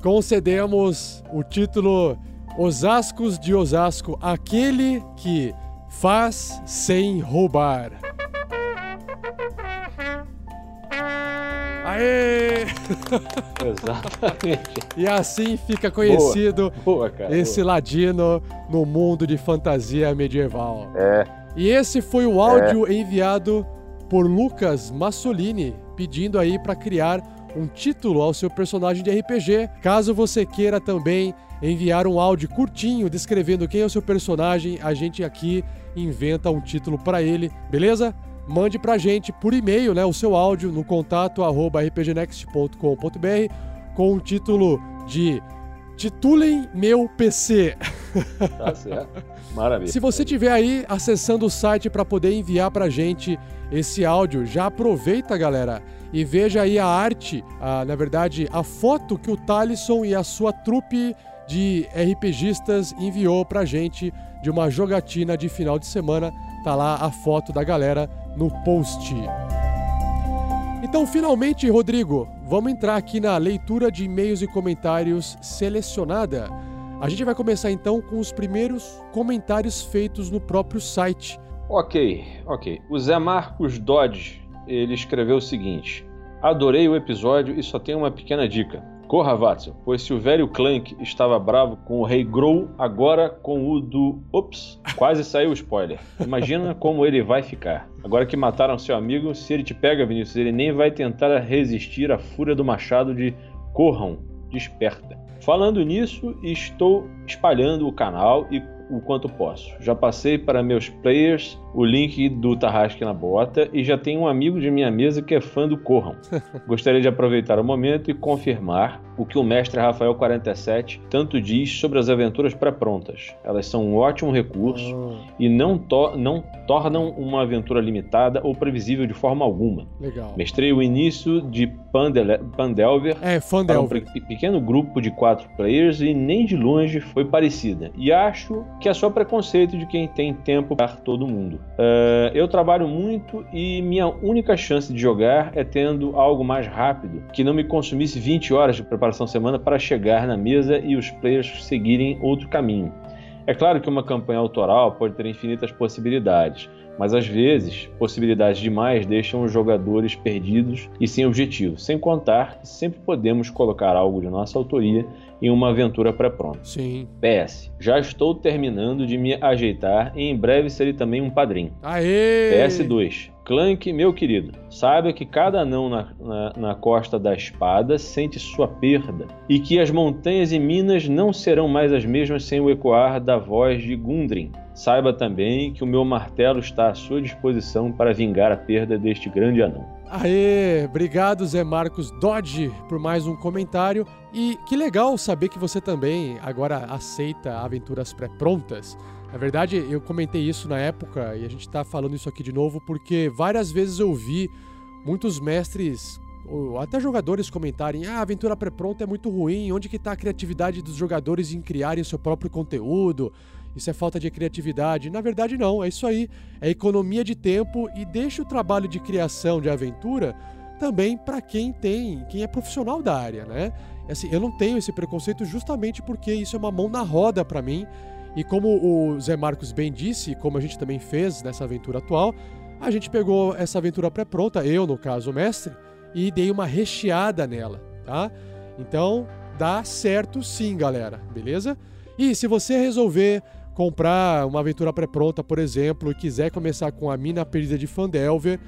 concedemos o título Osascos de Osasco, aquele que faz sem roubar. Aê!
Exatamente.
E assim fica conhecido
Boa, boa, cara,
esse
boa.
ladino no mundo de fantasia medieval.
É.
E esse foi o áudio enviado por Lucas Massolini, pedindo aí para criar um título ao seu personagem de RPG. Caso você queira também enviar um áudio curtinho descrevendo quem é o seu personagem, a gente aqui inventa um título para ele, beleza? Mande pra gente por e-mail, né, o seu áudio no contato arroba rpgnext.com.br com o título de Titulem meu PC.
Tá certo. Maravilha.
Se você tiver aí acessando o site para poder enviar pra gente esse áudio, já aproveita, galera, e veja aí a arte, a- na verdade, a foto que o Talisson e a sua trupe de RPGistas enviou pra gente de uma jogatina de final de semana. Tá lá a foto da galera no post. Então, finalmente, Rodrigo, vamos entrar aqui na leitura de e-mails e comentários selecionada. A gente vai começar então com os primeiros comentários feitos no próprio site.
Ok, ok. O Zé Marcos Dodge, ele escreveu o seguinte: Adorei o episódio e só tenho uma pequena dica. Corra, Watson, pois se o velho Clank estava bravo com o Rei Grow, agora com o do. Ops, quase saiu o spoiler. Imagina como ele vai ficar. Agora que mataram seu amigo, se ele te pega, Vinícius, ele nem vai tentar resistir à fúria do machado de Corram, desperta. Falando nisso, estou espalhando o canal e o quanto posso. Já passei para meus players o link do Tarrasque na Bota e já tenho um amigo de minha mesa que é fã do Corram. Gostaria de aproveitar o momento e confirmar o que o mestre Rafael 47 tanto diz sobre as aventuras pré-prontas. Elas são um ótimo recurso e não, to- não tornam uma aventura limitada ou previsível de forma alguma.
Legal.
Mestrei o início de Pandele- Pandelver
É,
para um pequeno grupo de quatro players e nem de longe foi parecida. E acho que é só preconceito de quem tem tempo para todo mundo. Eh, eu trabalho muito e minha única chance de jogar é tendo algo mais rápido, que não me consumisse 20 horas de preparação semana para chegar na mesa e os players seguirem outro caminho. É claro que uma campanha autoral pode ter infinitas possibilidades, mas às vezes possibilidades demais deixam os jogadores perdidos e sem objetivo, sem contar que sempre podemos colocar algo de nossa autoria em uma aventura pré-pronta.
Sim.
PS, já estou terminando de me ajeitar e em breve serei também um padrinho.
Aê!
PS2. Clank, meu querido, saiba que cada anão na, na, na costa da espada sente sua perda e que as montanhas e minas não serão mais as mesmas sem o ecoar da voz de Gundren. Saiba também que o meu martelo está à sua disposição para vingar a perda deste grande anão.
Aê, obrigado Zé Marcos Dodge por mais um comentário. E que legal saber que você também agora aceita aventuras pré-prontas. Na verdade, eu comentei isso na época e a gente tá falando isso aqui de novo porque várias vezes eu vi muitos mestres ou até jogadores comentarem: "Ah, a aventura pré-pronta é muito ruim, onde que tá a criatividade dos jogadores em criarem seu próprio conteúdo?" Isso é falta de criatividade. Na verdade, não. É isso aí. É economia de tempo e deixa o trabalho de criação de aventura também para quem tem, quem é profissional da área, né? Assim, eu não tenho esse preconceito justamente porque isso é uma mão na roda para mim. E como o Zé Marcos bem disse, como a gente também fez nessa aventura atual, a gente pegou essa aventura pré-pronta, eu no caso o mestre, e dei uma recheada nela, tá? Então, dá certo sim, galera, beleza? E se você resolver comprar uma aventura pré-pronta, por exemplo, e quiser começar com a Mina Perdida de Fandelver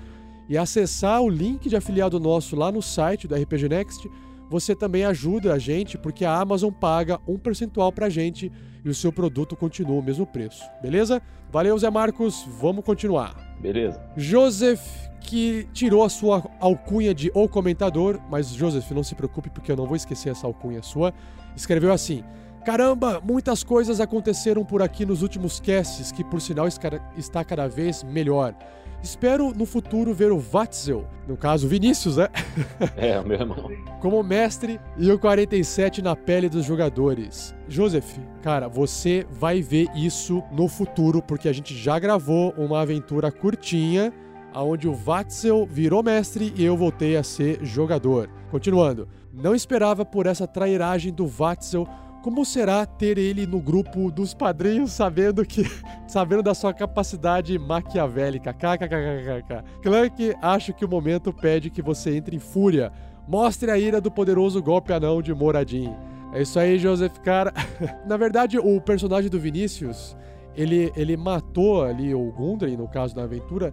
e acessar o link de afiliado nosso lá no site do RPG Next, você também ajuda a gente, porque a Amazon paga um percentual pra gente e o seu produto continua o mesmo preço, beleza? Valeu, Zé Marcos, vamos continuar.
Beleza?
Joseph, que tirou a sua alcunha de O Comentador, mas Joseph, não se preocupe porque eu não vou esquecer essa alcunha sua, escreveu assim: Caramba, muitas coisas aconteceram por aqui nos últimos casts, que por sinal está cada vez melhor. Espero no futuro ver o Watzel, no caso Vinícius, né?
É, o meu irmão.
como mestre e o 47 na pele dos jogadores. Joseph, cara, você vai ver isso no futuro, porque a gente já gravou uma aventura curtinha onde o Vatzel virou mestre e eu voltei a ser jogador. Continuando, não esperava por essa trairagem do Vatzel. Como será ter ele no grupo dos padrinhos, sabendo que, sabendo da sua capacidade maquiavélica? KKKKK. Clank, acho que o momento pede que você entre em fúria. Mostre a ira do poderoso golpe anão de Moradin. É isso aí, Joseph, cara. Na verdade, o personagem do Vinícius, ele, ele matou ali o Gundren, no caso da aventura,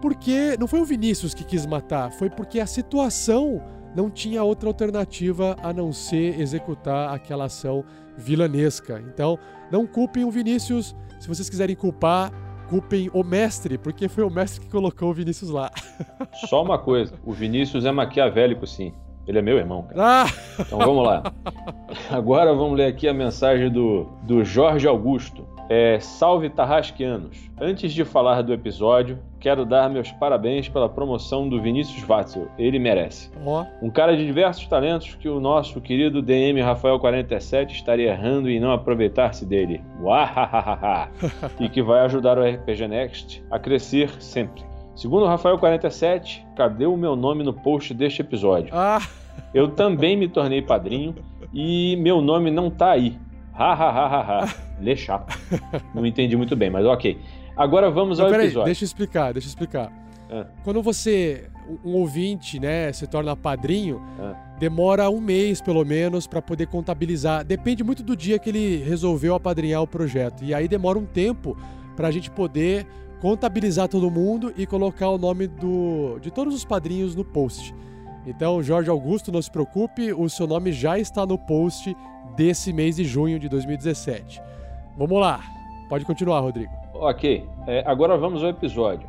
porque não foi o Vinícius que quis matar, foi porque a situação não tinha outra alternativa a não ser executar aquela ação vilanesca. Então, não culpem o Vinícius. Se vocês quiserem culpar, culpem o mestre, porque foi o mestre que colocou o Vinícius lá.
Só uma coisa, o Vinícius é maquiavélico, sim. Ele é meu irmão, cara.
Ah!
Então vamos lá. Agora vamos ler aqui a mensagem do, do Jorge Augusto. É, salve Tarrasquianos. Antes de falar do episódio, quero dar meus parabéns pela promoção do Vinícius Watzel. Ele merece.
Ó.
Um cara de diversos talentos que o nosso querido DM Rafael47 estaria errando em não aproveitar-se dele. Uahahaha. e que vai ajudar o RPG Next a crescer sempre. Segundo o Rafael47, cadê o meu nome no post deste episódio?
Ah!
Eu também me tornei padrinho e meu nome não tá aí. Ha ha ha ha ha. Lê chato. Não entendi muito bem, mas ok. Agora vamos
Não,
ao
peraí,
episódio.
deixa eu explicar, deixa eu explicar.
Ah.
Quando você, um ouvinte, né, se torna padrinho,
Ah.
demora um mês pelo menos pra poder contabilizar. Depende muito do dia que ele resolveu apadrinhar o projeto. E aí demora um tempo pra gente poder contabilizar todo mundo e colocar o nome do, de todos os padrinhos no post. Então, Jorge Augusto, não se preocupe, o seu nome já está no post desse mês de junho de 2017. Vamos lá, pode continuar, Rodrigo.
Ok, é, agora vamos ao episódio.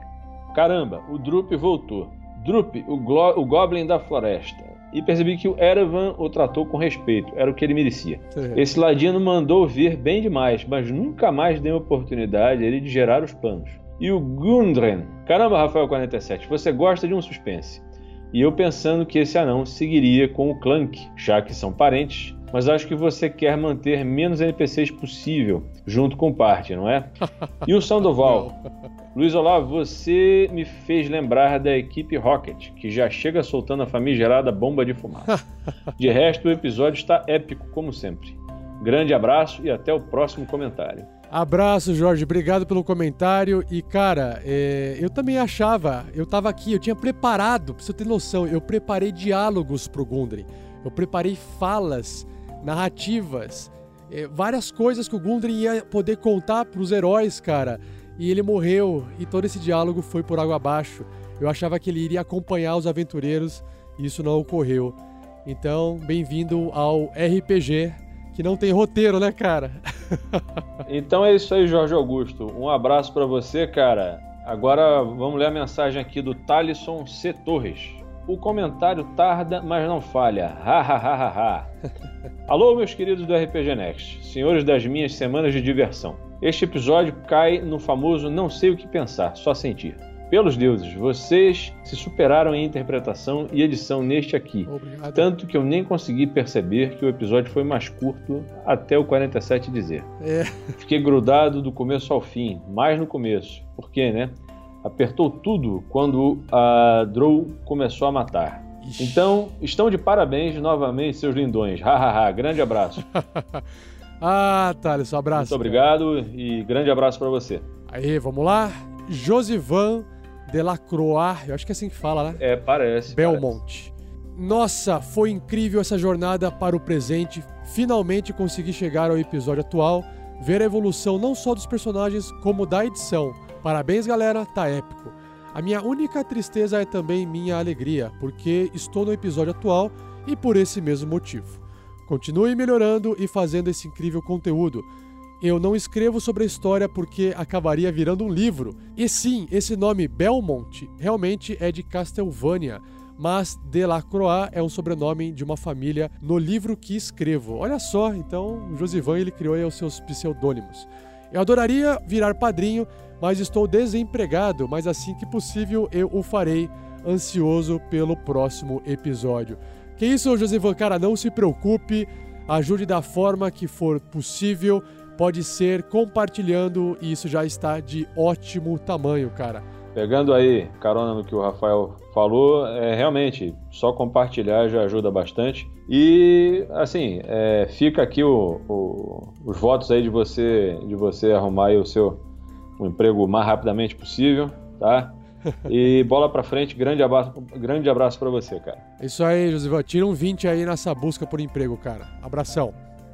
Caramba, o Drup voltou. Drup, o, o Goblin da Floresta. E percebi que o Erevan o tratou com respeito, era o que ele merecia. Esse ladino mandou vir bem demais, mas nunca mais deu oportunidade a ele de gerar os planos. E o Gundren. Caramba, Rafael47, você gosta de um suspense. E eu pensando que esse anão seguiria com o Clank, já que são parentes, mas acho que você quer manter menos NPCs possível, junto com o party, não é? E o Sandoval. Luiz Olavo, você me fez lembrar da equipe Rocket, que já chega soltando a famigerada bomba de fumaça. De resto, o episódio está épico, como sempre. Grande abraço e até o próximo comentário.
Abraço, Jorge. Obrigado pelo comentário. E, cara, é, eu também achava, eu tava aqui, eu tinha preparado, pra você ter noção, eu preparei diálogos pro Gundren. Eu preparei falas, narrativas, é, várias coisas que o Gundren ia poder contar pros heróis, cara. E ele morreu, e todo esse diálogo foi por água abaixo. Eu achava que ele iria acompanhar os aventureiros, e isso não ocorreu. Então, bem-vindo ao RPG, que não tem roteiro, né, cara?
Então é isso aí, Jorge Augusto. Um abraço pra você, cara. Agora vamos ler a mensagem aqui do Talisson C. Torres. O comentário tarda, mas não falha. Ha ha ha ha ha. Alô, meus queridos do RPG Next, senhores das minhas semanas de diversão. Este episódio cai no famoso não sei o que pensar, só sentir. Pelos deuses, vocês se superaram em interpretação e edição neste aqui.
Obrigado.
Tanto que eu nem consegui perceber que o episódio foi mais curto até o 47 dizer.
É.
Fiquei grudado do começo ao fim, mais no começo. Por quê, né? Apertou tudo quando a Drow começou a matar. Então, estão de parabéns novamente, seus lindões. Hahaha, grande abraço.
Ah, Thales, um abraço.
Muito obrigado e grande abraço pra você.
Aí, vamos lá. Josivan Delacroix, eu acho que é assim que fala, né?
É, parece.
Belmont. Nossa, foi incrível essa jornada para o presente. Finalmente consegui chegar ao episódio atual, ver a evolução não só dos personagens, como da edição. Parabéns, galera, tá épico. A minha única tristeza é também minha alegria, porque estou no episódio atual e por esse mesmo motivo. Continue melhorando e fazendo esse incrível conteúdo. Eu não escrevo sobre a história porque acabaria virando um livro. E sim, esse nome Belmont realmente é de Castlevania, mas Delacroix é um sobrenome de uma família no livro que escrevo. Olha só, então Josivan ele criou aí os seus pseudônimos. Eu adoraria virar padrinho, mas estou desempregado, mas assim que possível eu o farei, ansioso pelo próximo episódio. Que isso, Josivan, cara, não se preocupe, ajude da forma que for possível, pode ser compartilhando e isso já está de ótimo tamanho, cara.
Pegando aí carona no que o Rafael falou, é realmente só compartilhar já ajuda bastante. E assim, é, fica aqui o- o- os votos aí de você de você arrumar o seu um emprego o mais rapidamente possível, tá? E bola pra frente, grande abraço, grande abraço para você, cara.
Isso aí, Josivan. Tira um 20 aí nessa busca por emprego, cara. Abração.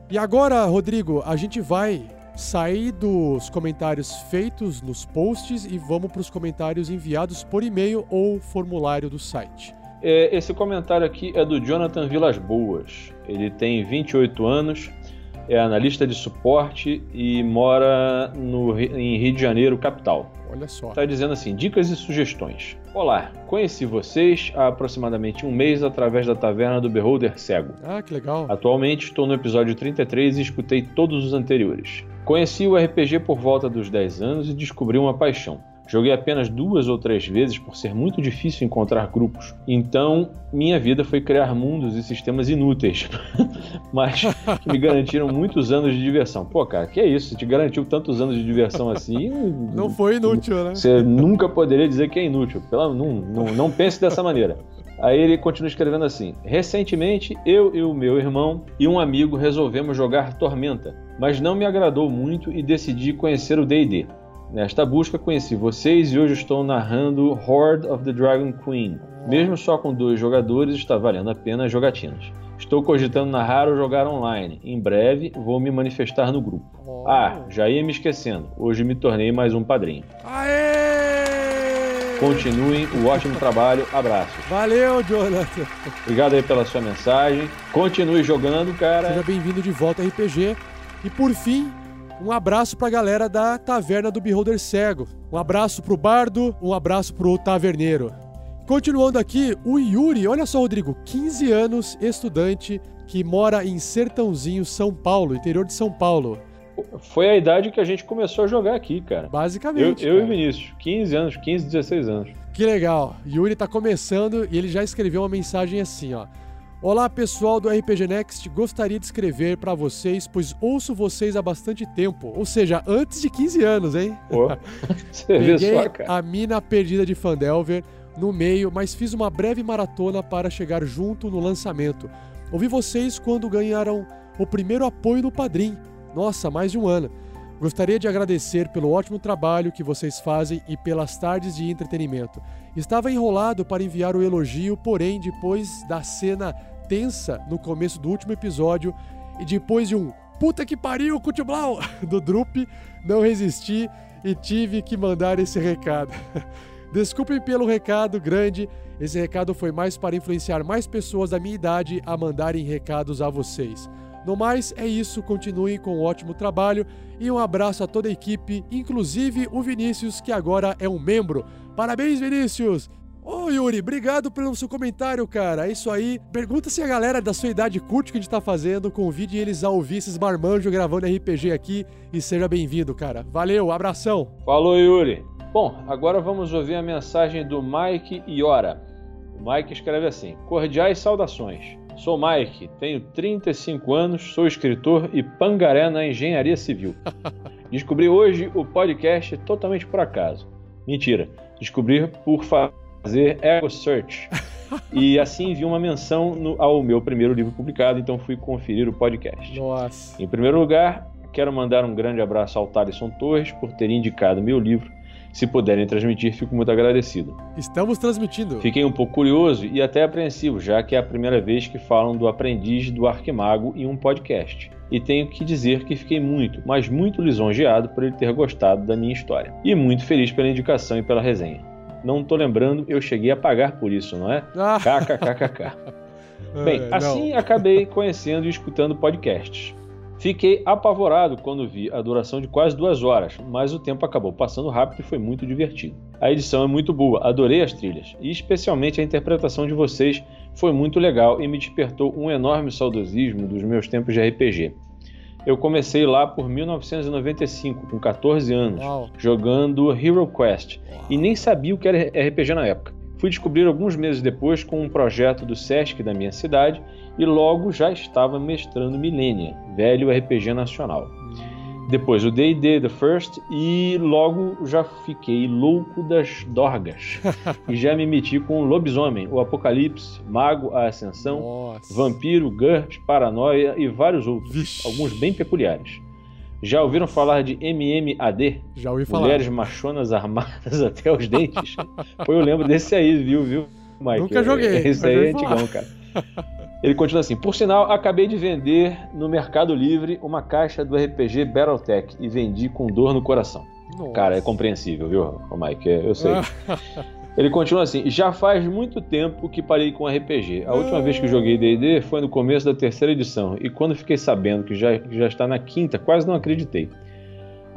E agora, Rodrigo, a gente vai sair dos comentários feitos nos posts e vamos para os comentários enviados por e-mail ou formulário do site.
É, esse comentário aqui é do Jonathan Vilas Boas. Ele tem 28 anos, é analista de suporte e mora no, em Rio de Janeiro, capital.
Olha só.
Está dizendo assim: dicas e sugestões. Olá, conheci vocês há aproximadamente um mês através da taverna do Beholder Cego.
Ah, que legal.
Atualmente estou no episódio 33 e escutei todos os anteriores. Conheci o RPG por volta dos 10 anos e descobri uma paixão. Joguei apenas duas ou três vezes por ser muito difícil encontrar grupos. Então, minha vida foi criar mundos e sistemas inúteis, mas que me garantiram muitos anos de diversão. Pô, cara, que é isso? Te garantiu tantos anos de diversão assim?
Não foi inútil, né?
Você nunca poderia dizer que é inútil. Pela, não, não, não pense dessa maneira. Aí ele continua escrevendo assim: Recentemente, eu e o meu irmão e um amigo resolvemos jogar Tormenta, mas não me agradou muito e decidi conhecer o DD. Nesta busca conheci vocês e hoje estou narrando Horde of the Dragon Queen. Mesmo só com dois jogadores, está valendo a pena as jogatinas. Estou cogitando narrar ou jogar online. Em breve vou me manifestar no grupo. Ah, já ia me esquecendo. Hoje me tornei mais um padrinho. Continuem o ótimo trabalho. Abraços.
Valeu, Jonathan.
Obrigado aí pela sua mensagem. Continue jogando, cara.
Seja bem-vindo de volta ao RPG. E por fim, um abraço pra galera da Taverna do Beholder Cego. Um abraço pro Bardo, um abraço pro Taverneiro. Continuando aqui, o Yuri, olha só, Rodrigo, 15 anos, estudante, que mora em Sertãozinho, São Paulo, interior de São Paulo.
Foi a idade que a gente começou a jogar aqui, cara. Eu,
Basicamente.
eu e o
cara.
Vinícius. 15 anos, 15, 16 anos.
Que legal. Yuri tá começando e ele já escreveu uma mensagem assim, ó. Olá, pessoal do RPG Next. Gostaria de escrever pra vocês, pois ouço vocês há bastante tempo, ou seja, antes de 15 anos, hein?
Pô, você
Peguei
só, cara.
a mina perdida de Fandelver no meio, mas fiz uma breve maratona para chegar junto no lançamento. Ouvi vocês quando ganharam o primeiro apoio no Padrim. Nossa, mais de um ano. Gostaria de agradecer pelo ótimo trabalho que vocês fazem e pelas tardes de entretenimento. Estava enrolado para enviar o elogio, porém, depois da cena tensa no começo do último episódio e depois de um puta que pariu, Cutiblau do Drup, não resisti e tive que mandar esse recado. Desculpem pelo recado grande, esse recado foi mais para influenciar mais pessoas da minha idade a mandarem recados a vocês. No mais, é isso, continuem com o ótimo trabalho e um abraço a toda a equipe, inclusive o Vinícius, que agora é um membro. Parabéns, Vinícius! Ô Yuri, obrigado pelo seu comentário, cara. É isso aí. Pergunta se a galera da sua idade curte o que a gente tá fazendo. Convide eles a ouvir esses marmanjos gravando RPG aqui e seja bem-vindo, cara. Valeu, abração.
Falou, Yuri. Bom, agora vamos ouvir a mensagem do Mike Iora. O Mike escreve assim: Cordiais saudações. Sou Mike, tenho 35 anos, sou escritor e pangaré na engenharia civil. Descobri hoje o podcast totalmente por acaso. Mentira, descobri por fazer Ego Search. E assim vi uma menção no- ao meu primeiro livro publicado, então fui conferir o podcast.
Nossa.
Em primeiro lugar, quero mandar um grande abraço ao Thaleson Torres por ter indicado meu livro. Se puderem transmitir, fico muito agradecido.
Estamos transmitindo.
Fiquei um pouco curioso e até apreensivo, já que é a primeira vez que falam do aprendiz do Arquimago em um podcast. E tenho que dizer que fiquei muito, mas muito lisonjeado por ele ter gostado da minha história. E muito feliz pela indicação e pela resenha. Não tô lembrando, eu cheguei a pagar por isso, não é?
Ah.
KKKKK. Bem,
É,
assim
não.
acabei conhecendo e escutando podcasts. Fiquei apavorado quando vi a duração de quase duas horas, mas o tempo acabou passando rápido e foi muito divertido. A edição é muito boa, adorei as trilhas, e especialmente a interpretação de vocês foi muito legal e me despertou um enorme saudosismo dos meus tempos de RPG. Eu comecei lá por 1995, com 14 anos,
Uau.
jogando Hero Quest, e nem sabia o que era RPG na época. Fui descobrir alguns meses depois com um projeto do SESC da minha cidade e logo já estava mestrando Millennia, velho RPG nacional. Depois o D&D The First e logo já fiquei louco das dorgas. e já me meti com Lobisomem, o Apocalipse, Mago, a Ascensão, Vampiro, GURPS, Paranoia e vários outros, alguns bem peculiares. Já ouviram falar de MMAD?
Já ouvi falar.
Mulheres machonas armadas até os dentes? Pô, eu lembro desse aí, viu, viu, Mike?
Nunca joguei,
Esse aí é antigão, cara. Ele continua assim: Por sinal, acabei de vender no Mercado Livre uma caixa do RPG Battletech e vendi com dor no coração.
Nossa.
Cara, é compreensível, viu, Mike? Eu sei. Ele continua assim: Já faz muito tempo que parei com RPG. A última vez que joguei DD foi no começo da terceira edição, e quando fiquei sabendo que já, que já está na quinta, quase não acreditei.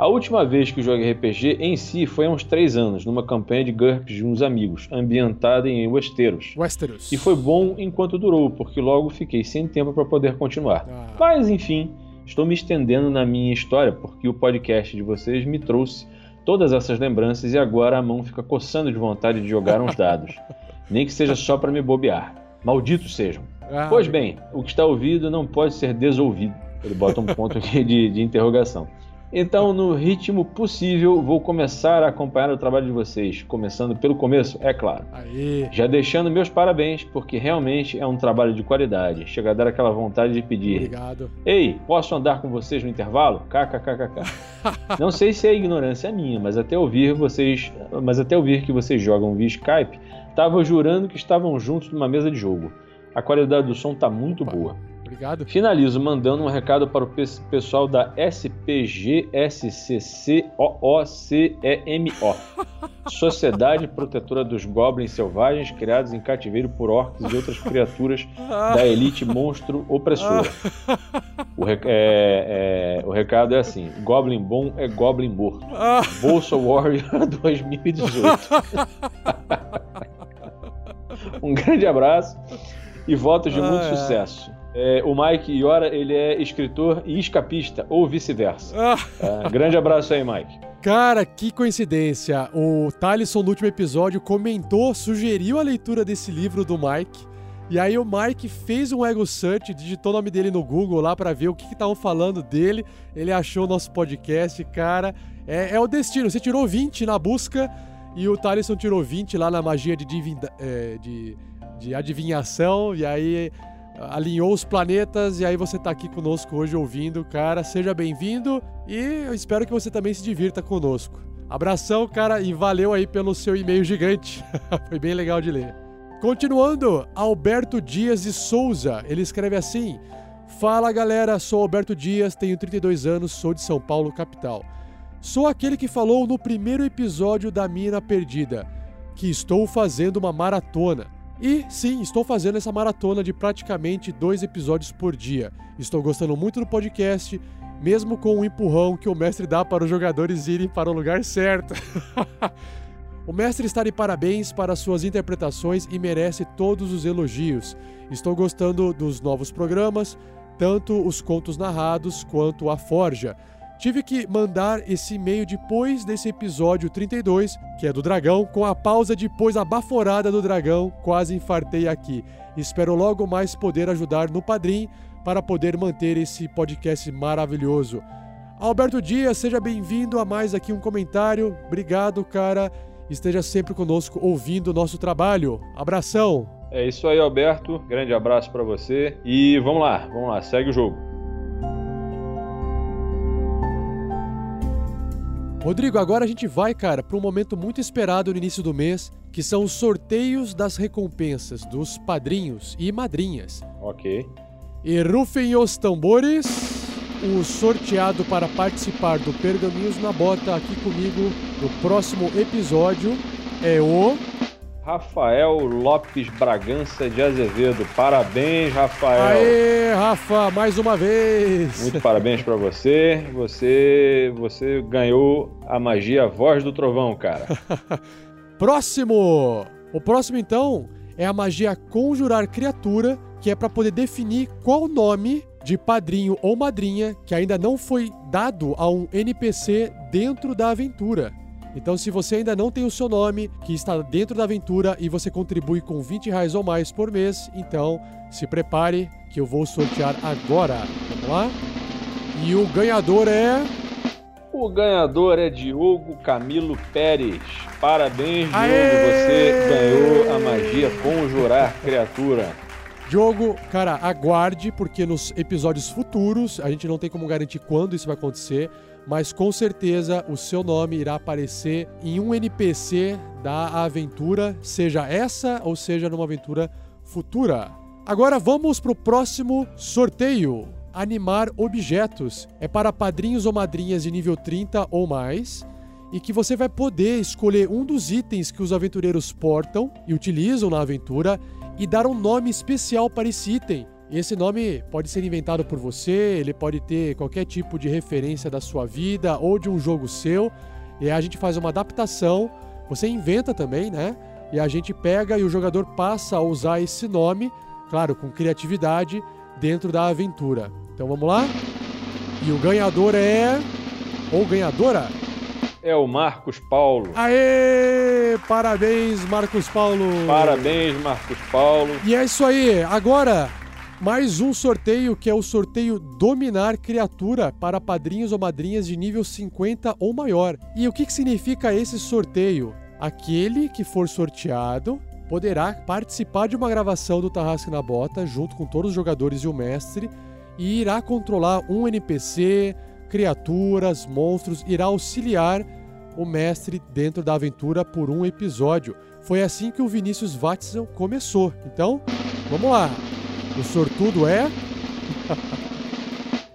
A última vez que joguei RPG em si foi há uns três anos, numa campanha de GURPS de uns amigos, ambientada em Westeros.
Westeros.
E foi bom enquanto durou, porque logo fiquei sem tempo para poder continuar. Mas enfim, estou me estendendo na minha história, porque o podcast de vocês me trouxe todas essas lembranças e agora a mão fica coçando de vontade de jogar uns dados. Nem que seja só para me bobear. Malditos sejam.
Ah,
pois bem, o que está ouvido não pode ser desouvido. Ele bota um ponto aqui de, de interrogação. Então, no ritmo possível, vou começar a acompanhar o trabalho de vocês, começando pelo começo, é claro. Já deixando meus parabéns, porque realmente é um trabalho de qualidade. Chega a dar aquela vontade de pedir.
Obrigado.
Ei, posso andar com vocês no intervalo? KKKKK. Não sei se é ignorância minha, mas até ouvir vocês, mas até ouvir que vocês jogam via Skype, tava jurando que estavam juntos numa mesa de jogo. A qualidade do som tá muito boa.
Obrigado.
Finalizo mandando um recado para o pe- pessoal da SPGSCCOOCEMO, Sociedade Protetora dos Goblins Selvagens criados em cativeiro por orcs e outras criaturas da elite monstro opressora. O, rec- é- é- o recado é assim: Goblin bom é Goblin morto. Bolsa Warrior 2018. um grande abraço e votos de muito
Ah, é.
sucesso. É, o Mike Iora, ele é escritor e escapista, ou vice-versa. É, grande abraço aí, Mike.
Cara, que coincidência. O Thalisson, no último episódio, comentou, sugeriu a leitura desse livro do Mike. E aí o Mike fez um ego search, digitou o nome dele no Google lá pra ver o que estavam falando dele. Ele achou o nosso podcast, cara. É, é o destino. Você tirou 20 na busca e o Thalisson tirou 20 lá na magia de, é, de, de adivinhação. E aí alinhou os planetas e aí você tá aqui conosco hoje ouvindo, cara. Seja bem-vindo e eu espero que você também se divirta conosco. Abração, cara, e valeu aí pelo seu e-mail gigante. Foi bem legal de ler. Continuando, Alberto Dias de Souza. Ele escreve assim: Fala galera, sou Alberto Dias, tenho 32 anos, sou de São Paulo, capital. Sou aquele que falou no primeiro episódio da Mina Perdida, que estou fazendo uma maratona. E sim, estou fazendo essa maratona de praticamente dois episódios por dia. Estou gostando muito do podcast, mesmo com o empurrão que o mestre dá para os jogadores irem para o lugar certo. o mestre está de parabéns para suas interpretações e merece todos os elogios. Estou gostando dos novos programas, tanto os contos narrados quanto a Forja. Tive que mandar esse e-mail depois desse episódio 32, que é do dragão, com a pausa depois a baforada do dragão, quase infartei aqui. Espero logo mais poder ajudar no Padrim para poder manter esse podcast maravilhoso. Alberto Dias, seja bem-vindo a mais aqui um comentário. Obrigado, cara. Esteja sempre conosco ouvindo o nosso trabalho. Abração.
É isso aí, Alberto. Grande abraço pra você. E vamos lá, vamos lá, segue o jogo.
Rodrigo, agora a gente vai, cara, para um momento muito esperado no início do mês, que são os sorteios das recompensas dos padrinhos e madrinhas.
Ok.
E rufem os tambores. O sorteado para participar do Pergaminhos na Bota aqui comigo no próximo episódio é o.
Rafael Lopes Bragança de Azevedo. Parabéns, Rafael.
Aê, Rafa, mais uma vez!
Muito parabéns pra você. Você você ganhou a magia Voz do Trovão, cara.
Próximo! O próximo, então, é a magia Conjurar Criatura, que é para poder definir qual nome de padrinho ou madrinha que ainda não foi dado a um NPC dentro da aventura. Então, se você ainda não tem o seu nome que está dentro da aventura e você contribui com 20 reais ou mais por mês, então se prepare que eu vou sortear agora. Vamos lá? E o ganhador é.
O ganhador é Diogo Camilo Pérez. Parabéns, Diogo.
Aê!
Você ganhou a magia Conjurar Criatura.
Diogo, cara, aguarde, porque nos episódios futuros, a gente não tem como garantir quando isso vai acontecer, mas com certeza o seu nome irá aparecer em um NPC da aventura, seja essa ou seja numa aventura futura. Agora vamos pro próximo sorteio. Animar objetos. É para padrinhos ou madrinhas de nível 30 ou mais. E que você vai poder escolher um dos itens que os aventureiros portam e utilizam na aventura e dar um nome especial para esse item. E esse nome pode ser inventado por você, ele pode ter qualquer tipo de referência da sua vida ou de um jogo seu. E aí a gente faz uma adaptação, você inventa também, né? E a gente pega e o jogador passa a usar esse nome, claro, com criatividade, dentro da aventura. Então vamos lá? E o ganhador é. Ou ganhadora?
É o Marcos Paulo.
Aê! Parabéns, Marcos Paulo!
Parabéns, Marcos Paulo.
E é isso aí. Agora, mais um sorteio que é o sorteio Dominar Criatura para padrinhos ou madrinhas de nível 50 ou maior. E o que, que significa esse sorteio? Aquele que for sorteado poderá participar de uma gravação do Tarrasque na Bota junto com todos os jogadores e o mestre e irá controlar um NPC, criaturas, monstros, irá auxiliar o mestre dentro da aventura por um episódio. Foi assim que o Vinícius Watson começou. Então, vamos lá. O sortudo é.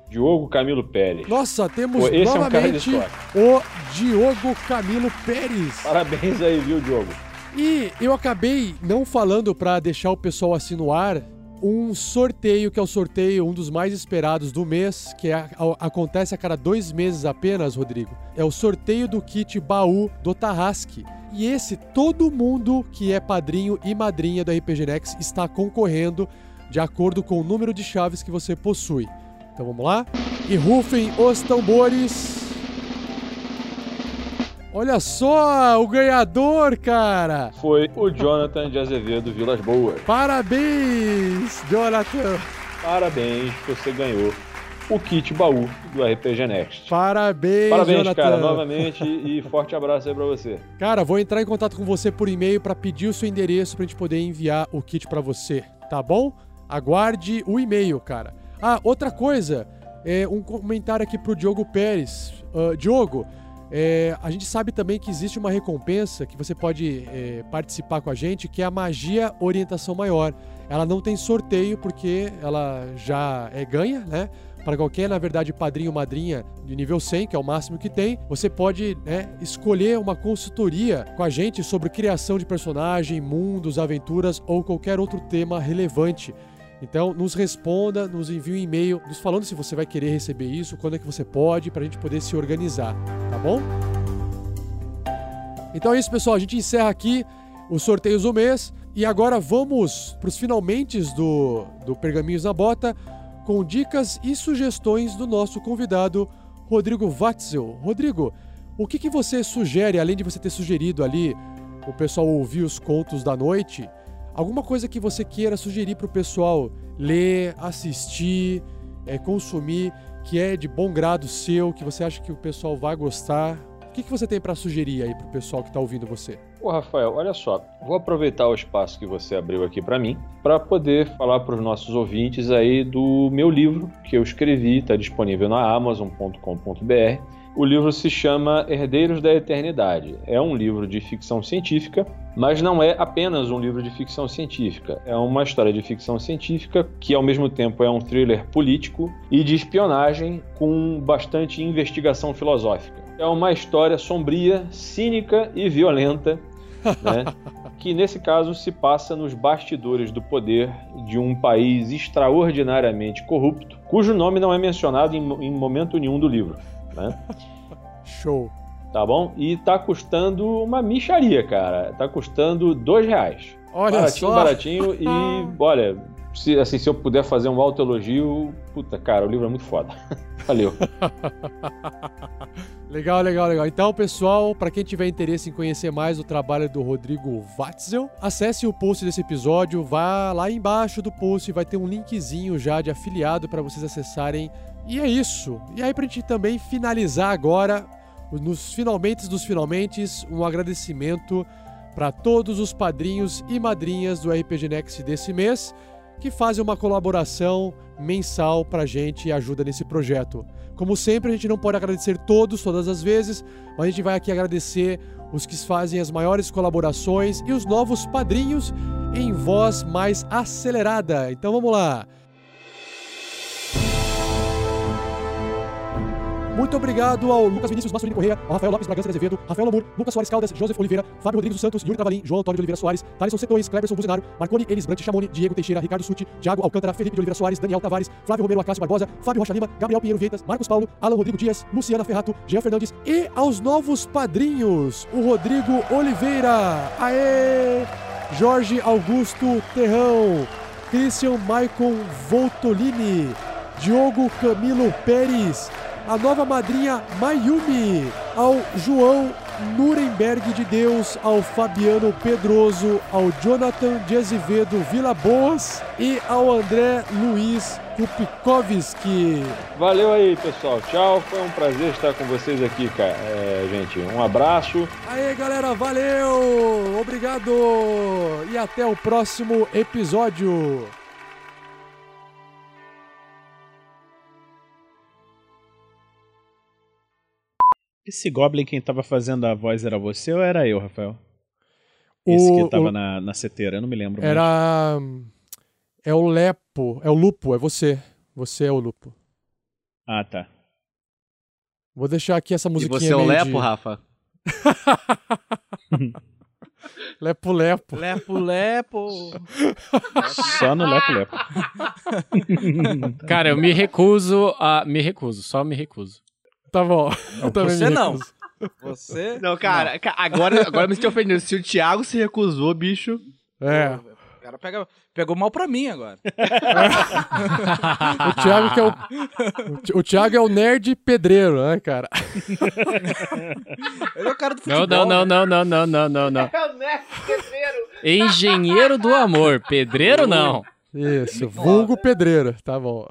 Diogo Camilo Pérez.
Nossa, temos
esse é um
novamente o Diogo Camilo Pérez.
Parabéns aí, viu, Diogo?
E eu acabei não falando pra deixar o pessoal assim no ar um sorteio que é o sorteio um dos mais esperados do mês, que é- acontece a cada dois meses apenas, Rodrigo. É o sorteio do kit baú do Tarrasque. E esse todo mundo que é padrinho e madrinha do RPG Next está concorrendo de acordo com o número de chaves que você possui. Então vamos lá? E rufem os tambores. Olha só, o ganhador, cara!
Foi o Jonathan de Azevedo Vilas Boas.
Parabéns, Jonathan!
Parabéns, você ganhou o kit baú do RPG Next.
Parabéns,
Parabéns,
Jonathan!
cara, novamente e forte abraço aí pra você.
Cara, vou entrar em contato com você por e-mail para pedir o seu endereço pra gente poder enviar o kit pra você, tá bom? Aguarde o e-mail, cara. Ah, outra coisa, é um comentário aqui pro Diogo Pérez. Ah, Diogo, é, a gente sabe também que existe uma recompensa que você pode é, participar com a gente, que é a Magia Orientação Maior. Ela não tem sorteio porque ela já é ganha, né? Para qualquer, na verdade, padrinho ou madrinha de nível 100, que é o máximo que tem, você pode né, escolher uma consultoria com a gente sobre criação de personagem, mundos, aventuras ou qualquer outro tema relevante. Então, nos responda, nos envie um e-mail, nos falando se você vai querer receber isso, quando é que você pode, para a gente poder se organizar, tá bom? Então é isso, pessoal. A gente encerra aqui os sorteios do mês. E agora vamos para os finalmente do, do Pergaminhos na Bota com dicas e sugestões do nosso convidado, Rodrigo Watzel. Rodrigo, o que, que você sugere, além de você ter sugerido ali o pessoal ouvir os contos da noite, alguma coisa que você queira sugerir para o pessoal ler, assistir, é, consumir, que é de bom grado seu, que você acha que o pessoal vai gostar? O que, que você tem para sugerir aí para o pessoal que está ouvindo você?
Ô Rafael, olha só, vou aproveitar o espaço que você abriu aqui para mim para poder falar para os nossos ouvintes aí do meu livro que eu escrevi, está disponível na Amazon.com.br. O livro se chama Herdeiros da Eternidade. É um livro de ficção científica, mas não é apenas um livro de ficção científica. É uma história de ficção científica que, ao mesmo tempo, é um thriller político e de espionagem com bastante investigação filosófica. É uma história sombria, cínica e violenta, né? que nesse caso se passa nos bastidores do poder de um país extraordinariamente corrupto, cujo nome não é mencionado em, em momento nenhum do livro. Né?
Show.
Tá bom? E tá custando uma micharia, cara. Tá custando dois reais.
Olha
baratinho,
só.
baratinho. E olha, se, assim, se eu puder fazer um autoelogio, puta, cara, o livro é muito foda. Valeu.
Legal, legal, legal. Então, pessoal, para quem tiver interesse em conhecer mais o trabalho do Rodrigo Watzel, acesse o post desse episódio, vá lá embaixo do post, vai ter um linkzinho já de afiliado para vocês acessarem. E é isso. E aí, pra gente também finalizar agora, nos finalmente dos finalmente, um agradecimento para todos os padrinhos e madrinhas do RPG Next desse mês que fazem uma colaboração mensal pra gente e ajuda nesse projeto. Como sempre, a gente não pode agradecer todos, todas as vezes, mas a gente vai aqui agradecer os que fazem as maiores colaborações e os novos padrinhos em voz mais acelerada. Então vamos lá. Muito obrigado ao Lucas Vinícius Massolini Correia, ao Rafael Lopes Bragança de Azevedo, Rafael Lamur, Lucas Soares Caldas, Joseph Oliveira, Fábio Rodrigues dos Santos, Yuri Travalim, João Antônio de Oliveira Soares, Thaleson Setões, Cleberson Buzinaro, Marconi Elis Brant Chamoni, Diego Teixeira, Ricardo Suti, Thiago Alcântara, Felipe de Oliveira Soares, Daniel Tavares, Flávio Romero Acácio Barbosa, Fábio Rocha Lima, Gabriel Pinheiro Vieitas, Marcos Paulo, Alan Rodrigo Dias, Luciana Ferrato, Jean Fernandes e aos novos padrinhos, o Rodrigo Oliveira, aê! Jorge Augusto Terrão, Christian Maicon Voltolini, Diogo Camilo Pérez, a nova madrinha Mayumi, ao João Nuremberg de Deus, ao Fabiano Pedroso, ao Jonathan de Azevedo Vila Boas e ao André Luiz Kupikovski.
Valeu aí, pessoal. Tchau. Foi um prazer estar com vocês aqui, cara. É, gente, um abraço.
Aê, galera, valeu! Obrigado! E até o próximo episódio.
Esse Goblin, quem tava fazendo a voz era você ou era eu, Rafael? Esse
O-
que tava
o-
na, na seteira, eu não me lembro mais.
Era. É o Lepo, é o Lupo, é você. Você é o Lupo.
Ah, tá.
Vou deixar aqui essa
E
musiquinha.
você é o Lepo,
de-
Rafa?
Lepo Lepo.
Lepo Lepo.
Só no Lepo Lepo.
Cara, eu me recuso a. Me recuso, só me recuso.
Tá bom. Eu também
Você não. Você?
Não, cara, ca- agora, agora me senti ofendendo. Se o Thiago se recusou, bicho.
É.
O cara pega, pegou mal pra mim agora.
O Thiago que é o. o Thi- O Thiago é o nerd pedreiro, né, cara?
Ele é o cara do
Não,
futebol.
não, não, não, não, não, não, não, não. Engenheiro do amor, pedreiro não.
Isso, vulgo pedreiro, tá bom.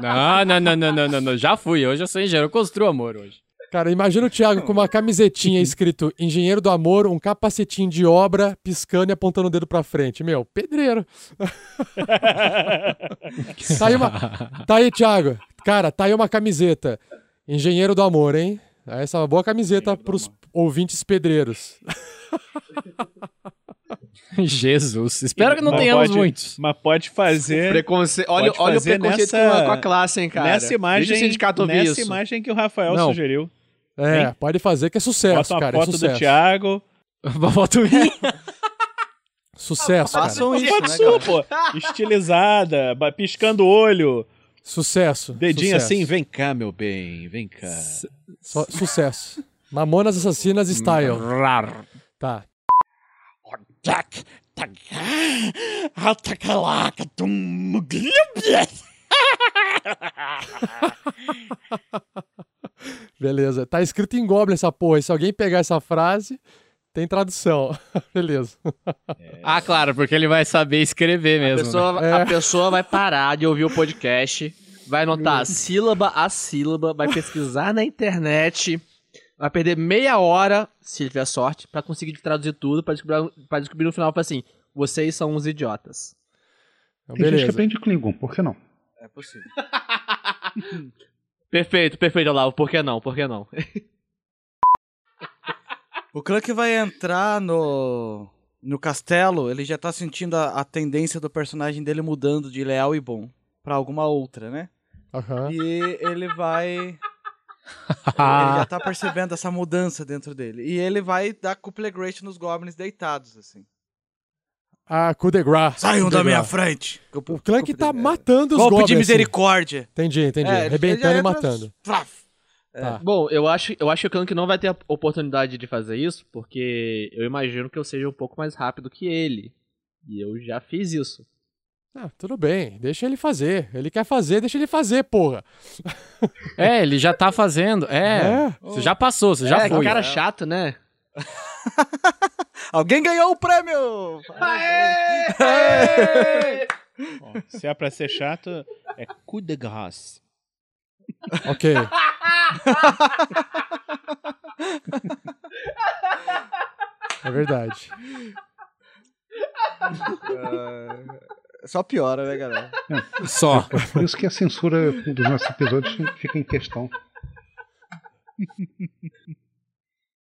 Não, não, não, não, não, não, não. Já fui, hoje eu sou engenheiro, eu construo amor hoje.
Cara, imagina o Thiago com uma camisetinha escrito Engenheiro do Amor, um capacetinho de obra, piscando e apontando o dedo pra frente. Meu, pedreiro. tá, aí uma... tá aí, Thiago. Cara, tá aí uma camiseta. Engenheiro do Amor, hein? Essa é uma boa camiseta pros ouvintes pedreiros.
Jesus, espero que não
Mas
tenhamos
pode-
muitos.
Mas pode fazer.
Preconce... Olha,
pode
olha o
fazer
preconceito
nessa-
com, a, com a classe, hein, cara.
Nessa imagem,
o
nessa
isso.
imagem que o Rafael
Não.
sugeriu.
É,
Hein?
pode fazer que é sucesso,
Bota uma
cara. é
foto
sucesso.
do Thiago.
Uma foto minha.
Sucesso, cara.
Façam isso,
Foto
né,
sua,
cara?
pô. Estilizada, piscando o olho.
Sucesso.
Dedinho
sucesso.
assim, vem cá, meu bem, vem cá.
Só- sucesso. Mamonas Assassinas Style. Tá.
Jack,
Beleza. Tá escrito em Goblin essa porra. E se alguém pegar essa frase, tem tradução. Beleza.
Ah, claro, porque ele vai saber escrever
A
mesmo.
pessoa,
né?
a pessoa vai parar de ouvir o podcast, vai anotar sílaba a sílaba, vai pesquisar na internet, vai perder meia hora, se tiver sorte, pra conseguir traduzir tudo, pra descobrir, pra descobrir no final, falar assim, vocês são uns idiotas.
Então,
Tem gente que aprende Klingon, por que não?
É possível.
Perfeito, perfeito, Olavo, por que não, por que não?
O Clank vai entrar no, no castelo, ele já tá sentindo a, a tendência do personagem dele mudando de leal e bom pra alguma outra, né?
Aham.
E ele vai. ele já tá percebendo essa mudança dentro dele. E ele vai dar couple great nos goblins deitados, assim.
Ah, coup de grace.
Saiam
de
da minha frente!
O Clank tá matando os
Golpe
goblins.
de
assim.
misericórdia!
Entendi, entendi.
É,
Arrebentando e matando.
Flaf!
Tá.
Bom, eu acho, eu acho que o Clank não vai ter a oportunidade de fazer isso, porque eu imagino que eu seja um pouco mais rápido que ele. E eu já fiz isso.
Ah, tudo bem, deixa ele fazer. Ele quer fazer, deixa ele fazer, porra.
É, ele já tá fazendo. É,
É?
você já passou, você já
é, que
foi.
cara chato, né?
Alguém ganhou o prêmio!
Bom, se é pra ser chato, é coup de grâce.
Ok. É verdade.
É, Só piora, né, galera?
Só.
É por isso que a censura dos nossos episódios fica em questão.